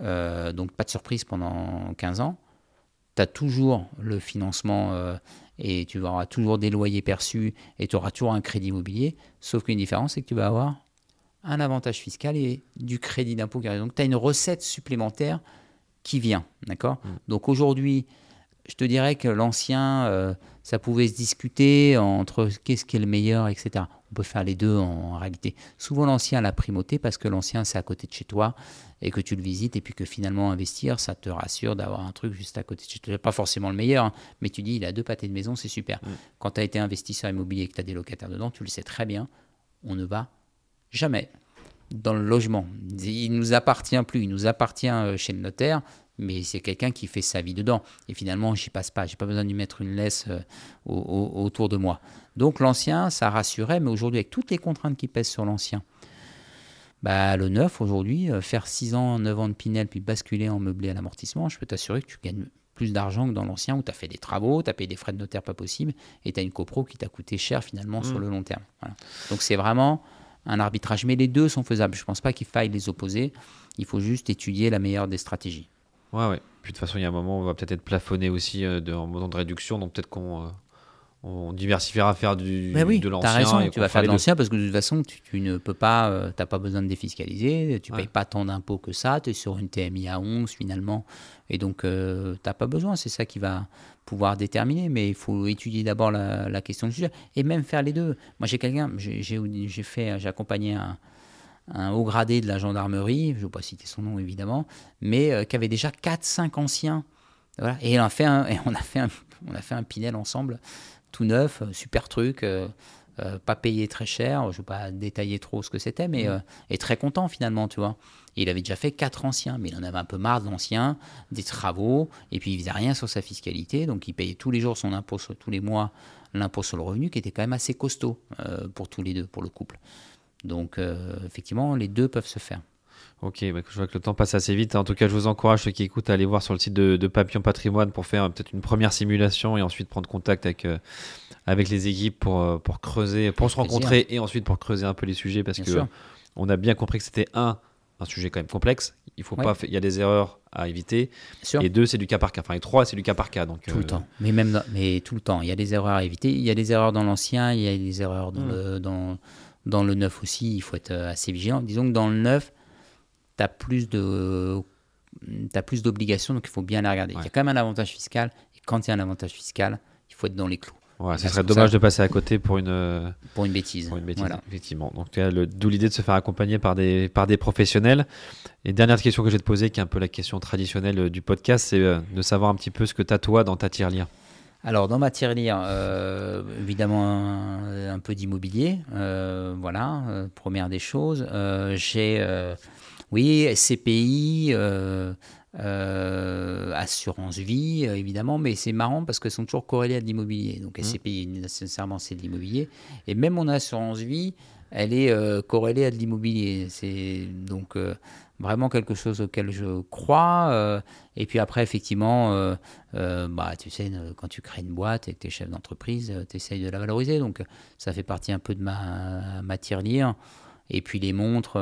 euh, donc pas de surprise pendant 15 ans. Tu as toujours le financement euh, et tu auras toujours des loyers perçus et tu auras toujours un crédit immobilier. Sauf qu'une différence, c'est que tu vas avoir un avantage fiscal et du crédit d'impôt qui arrive. Donc tu as une recette supplémentaire qui vient. D'accord? Donc aujourd'hui, je te dirais que l'ancien, euh, ça pouvait se discuter entre qu'est-ce qui est le meilleur, etc. On peut faire les deux en, en réalité. Souvent, l'ancien a la primauté parce que l'ancien, c'est à côté de chez toi et que tu le visites et puis que finalement, investir, ça te rassure d'avoir un truc juste à côté de chez toi. Pas forcément le meilleur, hein, mais tu dis, il a deux pâtés de maison, c'est super. Quand tu as été investisseur immobilier et que tu as des locataires dedans, tu le sais très bien, on ne va jamais dans le logement. Il nous appartient plus, il nous appartient euh, chez le notaire, mais c'est quelqu'un qui fait sa vie dedans. Et finalement, j'y passe pas, j'ai pas besoin de lui mettre une laisse euh, au- au- autour de moi. Donc l'ancien, ça rassurait, mais aujourd'hui, avec toutes les contraintes qui pèsent sur l'ancien, bah, le neuf, aujourd'hui, euh, faire 6 ans, 9 ans de Pinel, puis basculer en meublé à l'amortissement, je peux t'assurer que tu gagnes plus d'argent que dans l'ancien où tu as fait des travaux, tu as payé des frais de notaire pas possible, et tu as une copro qui t'a coûté cher finalement sur le long terme. Voilà. Donc c'est vraiment un arbitrage. Mais les deux sont faisables. Je ne pense pas qu'il faille les opposer. Il faut juste étudier la meilleure des stratégies. Ouais, ouais. Puis de toute façon, il y a un moment où on va peut-être être plafonné aussi euh, de, en moment de réduction, donc peut-être qu'on euh, on diversifiera à faire du, Mais oui, de tu l'ancien. as raison, et tu vas faire de l'ancien parce que de toute façon, tu, tu ne peux pas, euh, t'as pas besoin de défiscaliser, tu Ouais. payes pas tant d'impôts que ça, tu es sur une TMI à 11 finalement, et donc tu n'as pas besoin, c'est ça qui va pouvoir déterminer, mais il faut étudier d'abord la, la question du sujet, et même faire les deux. Moi j'ai quelqu'un, j'ai fait, j'ai accompagné un, un haut gradé de la gendarmerie, je ne vais pas citer son nom évidemment, mais euh, qui avait déjà 4-5 anciens. Voilà. Et, on a fait un, et on a fait un, on a fait un Pinel ensemble, tout neuf, euh, super truc, euh, euh, pas payé très cher, je ne vais pas détailler trop ce que c'était, mais euh, et très content finalement, tu vois. Et il avait déjà fait quatre anciens, mais il en avait un peu marre de l'ancien, des travaux, et puis il faisait rien sur sa fiscalité, donc il payait tous les jours son impôt, sur, tous les mois l'impôt sur le revenu, qui était quand même assez costaud pour tous les deux, pour le couple. Donc euh, effectivement, les deux peuvent se faire. Ok, bah, je vois que le temps passe assez vite. En tout cas, je vous encourage, ceux qui écoutent, à aller voir sur le site de, de Papillon Patrimoine pour faire euh, peut-être une première simulation et ensuite prendre contact avec, euh, avec les équipes pour, pour creuser, pour se plaisir. rencontrer et ensuite pour creuser un peu les sujets parce Bien que sûr. on a bien compris que c'était un, un sujet quand même complexe. Il faut Ouais. pas, il y a des erreurs à éviter. Et deux, c'est du cas par cas. Enfin, et trois, c'est du cas par cas. Donc, Tout euh, le temps. Mais même dans- mais tout le temps. Il y a des erreurs à éviter. Il y a des erreurs dans l'ancien, il y a des erreurs dans, Mm. le, dans, dans le neuf aussi. Il faut être euh, assez vigilant. Disons que dans le neuf, tu as plus de. T'as plus d'obligations, donc il faut bien les regarder. Il y a quand même un avantage fiscal, et quand il y a un avantage fiscal, il faut être dans les clous. ouais, ce serait dommage ça. de passer à côté pour une, euh, Pour une bêtise. pour une bêtise. Voilà. Effectivement. Donc, d'où l'idée de se faire accompagner par des, par des professionnels. Et dernière question que je vais te poser, qui est un peu la question traditionnelle euh, du podcast, c'est de savoir un petit peu ce que tu as toi dans ta tirelire. Alors, dans ma tirelire, euh, évidemment, un, un peu d'immobilier. euh, voilà, euh, première des choses. J'ai, oui, CPI, euh, assurance vie, évidemment, mais c'est marrant parce qu'elles sont toujours corrélées à de l'immobilier. Donc, SCPI, nécessairement, c'est de l'immobilier. Et même mon assurance vie, elle est corrélée à de l'immobilier. C'est donc vraiment quelque chose auquel je crois. euh, et puis après, effectivement, euh, euh, bah, tu sais, quand tu crées une boîte et que tu es chef d'entreprise, tu essayes de la valoriser. Donc, ça fait partie un peu de ma, ma tirelire. Et puis les montres,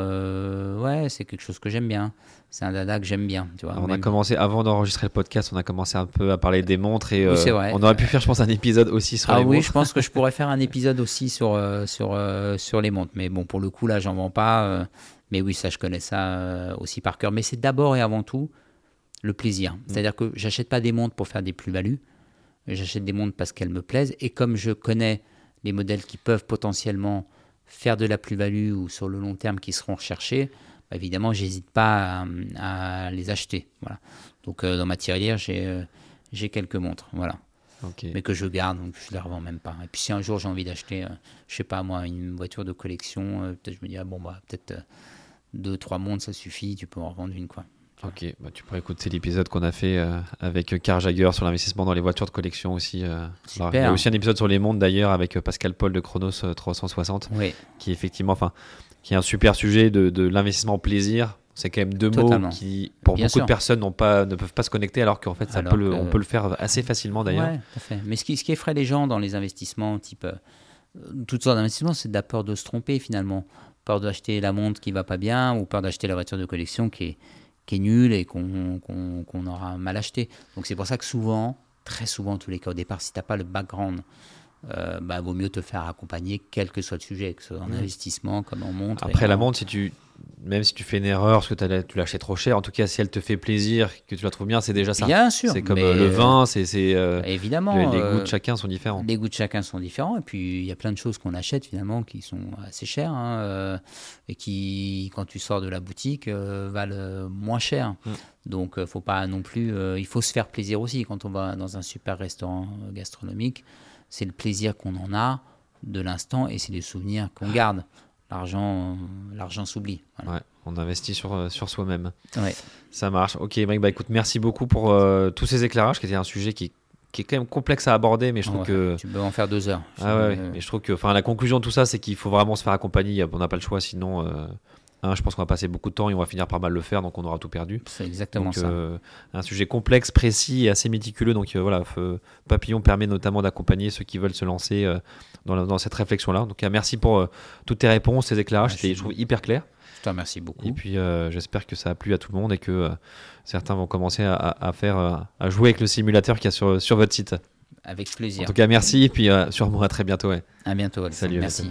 ouais, c'est quelque chose que j'aime bien. C'est un dada que j'aime bien. Tu vois, on a commencé, avant d'enregistrer le podcast, on a commencé un peu à parler des montres et Oui, vrai. on aurait pu faire, je pense, un épisode aussi sur Ah les oui, montres. je pense que je pourrais faire un épisode aussi sur, sur, sur les montres. Mais bon, pour le coup, là, j'en vends pas. Mais oui, ça, je connais ça euh, aussi par cœur. Mais c'est d'abord et avant tout le plaisir. C'est-à-dire que j'achète pas des montres pour faire des plus-values. J'achète des montres parce qu'elles me plaisent. Et comme je connais les modèles qui peuvent potentiellement faire de la plus-value ou sur le long terme qui seront recherchés, bah, évidemment, j'hésite pas à, à les acheter. Voilà. Donc, euh, dans ma tirelire, j'ai euh, j'ai quelques montres. Voilà Ok. mais que je garde, donc je les revends même pas. Et puis si un jour j'ai envie d'acheter, euh, je sais pas moi, une voiture de collection, peut-être je me dis, ah bon, bah peut-être deux, trois montres, ça suffit, tu peux en revendre une, quoi. Ok, bah, tu pourrais écouter l'épisode qu'on a fait euh, avec Car Jagger sur l'investissement dans les voitures de collection aussi. euh. Super. Alors, il y a aussi un épisode sur les montres d'ailleurs avec euh, Pascal Paul de Chronos euh, 360 Oui, qui est effectivement, enfin, qui est un super sujet de, de l'investissement plaisir. C'est quand même deux Totalement. mots qui, pour Bien beaucoup sûr. de personnes, n'ont pas, ne peuvent pas se connecter alors qu'en fait, ça Alors peut le- que- on peut le faire assez facilement d'ailleurs. Ouais. Mais ce qui, ce qui effraie les gens dans les investissements, type euh, toutes sortes d'investissements, c'est de la peur de se tromper finalement. Peur d'acheter la montre qui va pas bien ou peur d'acheter la voiture de collection qui est, qui est nulle et qu'on aura mal acheté. Donc c'est pour ça que souvent, très souvent en tous les cas, au départ, si tu n'as pas le background, euh, bah, vaut mieux te faire accompagner quel que soit le sujet, que ce soit en investissement comme en montre. Après, la montre, si tu, même si tu fais une erreur parce que tu l'achètes trop cher, en tout cas, si elle te fait plaisir, que tu la trouves bien, c'est déjà ça. Bien sûr. C'est comme euh, le euh, vin, c'est euh, Évidemment. les, les euh, goûts de chacun sont différents. Les goûts de chacun sont différents et puis il y a plein de choses qu'on achète finalement qui sont assez chères hein, euh, et qui, quand tu sors de la boutique, euh, valent euh, moins cher. Mm. Donc euh, faut pas non plus, euh, il faut se faire plaisir aussi quand on va dans un super restaurant euh, gastronomique. C'est le plaisir qu'on en a de l'instant et c'est les souvenirs qu'on garde. L'argent, euh, l'argent s'oublie. Voilà. Ouais, on investit sur, euh, sur soi-même. Ouais. Ça marche. Ok, Mike, bah écoute, merci beaucoup pour euh, tous ces éclairages, qui était un sujet qui, qui est quand même complexe à aborder, mais je trouve Ouais, que. Tu peux en faire deux heures. Ah ouais. Euh, mais je trouve que, enfin, la conclusion de tout ça, c'est qu'il faut vraiment se faire accompagner. On n'a pas le choix, sinon, euh, hein, je pense qu'on va passer beaucoup de temps et on va finir par mal le faire, donc on aura tout perdu. c'est exactement Donc, ça. euh, un sujet complexe, précis et assez méticuleux. Donc euh, voilà, f- Papillon permet notamment d'accompagner ceux qui veulent se lancer euh, dans, la- dans cette réflexion-là. Donc euh, merci pour euh, toutes tes réponses, tes éclairages. C'était, je trouve, hyper clair. Je te remercie beaucoup. Et puis euh, j'espère que ça a plu à tout le monde et que euh, certains vont commencer à, à- à faire, euh, à jouer avec le simulateur qu'il y a sur, sur votre site. Avec En plaisir. tout cas, merci et puis euh, sûrement à très bientôt. ouais. À bientôt. Alexandre. Salut, Merci.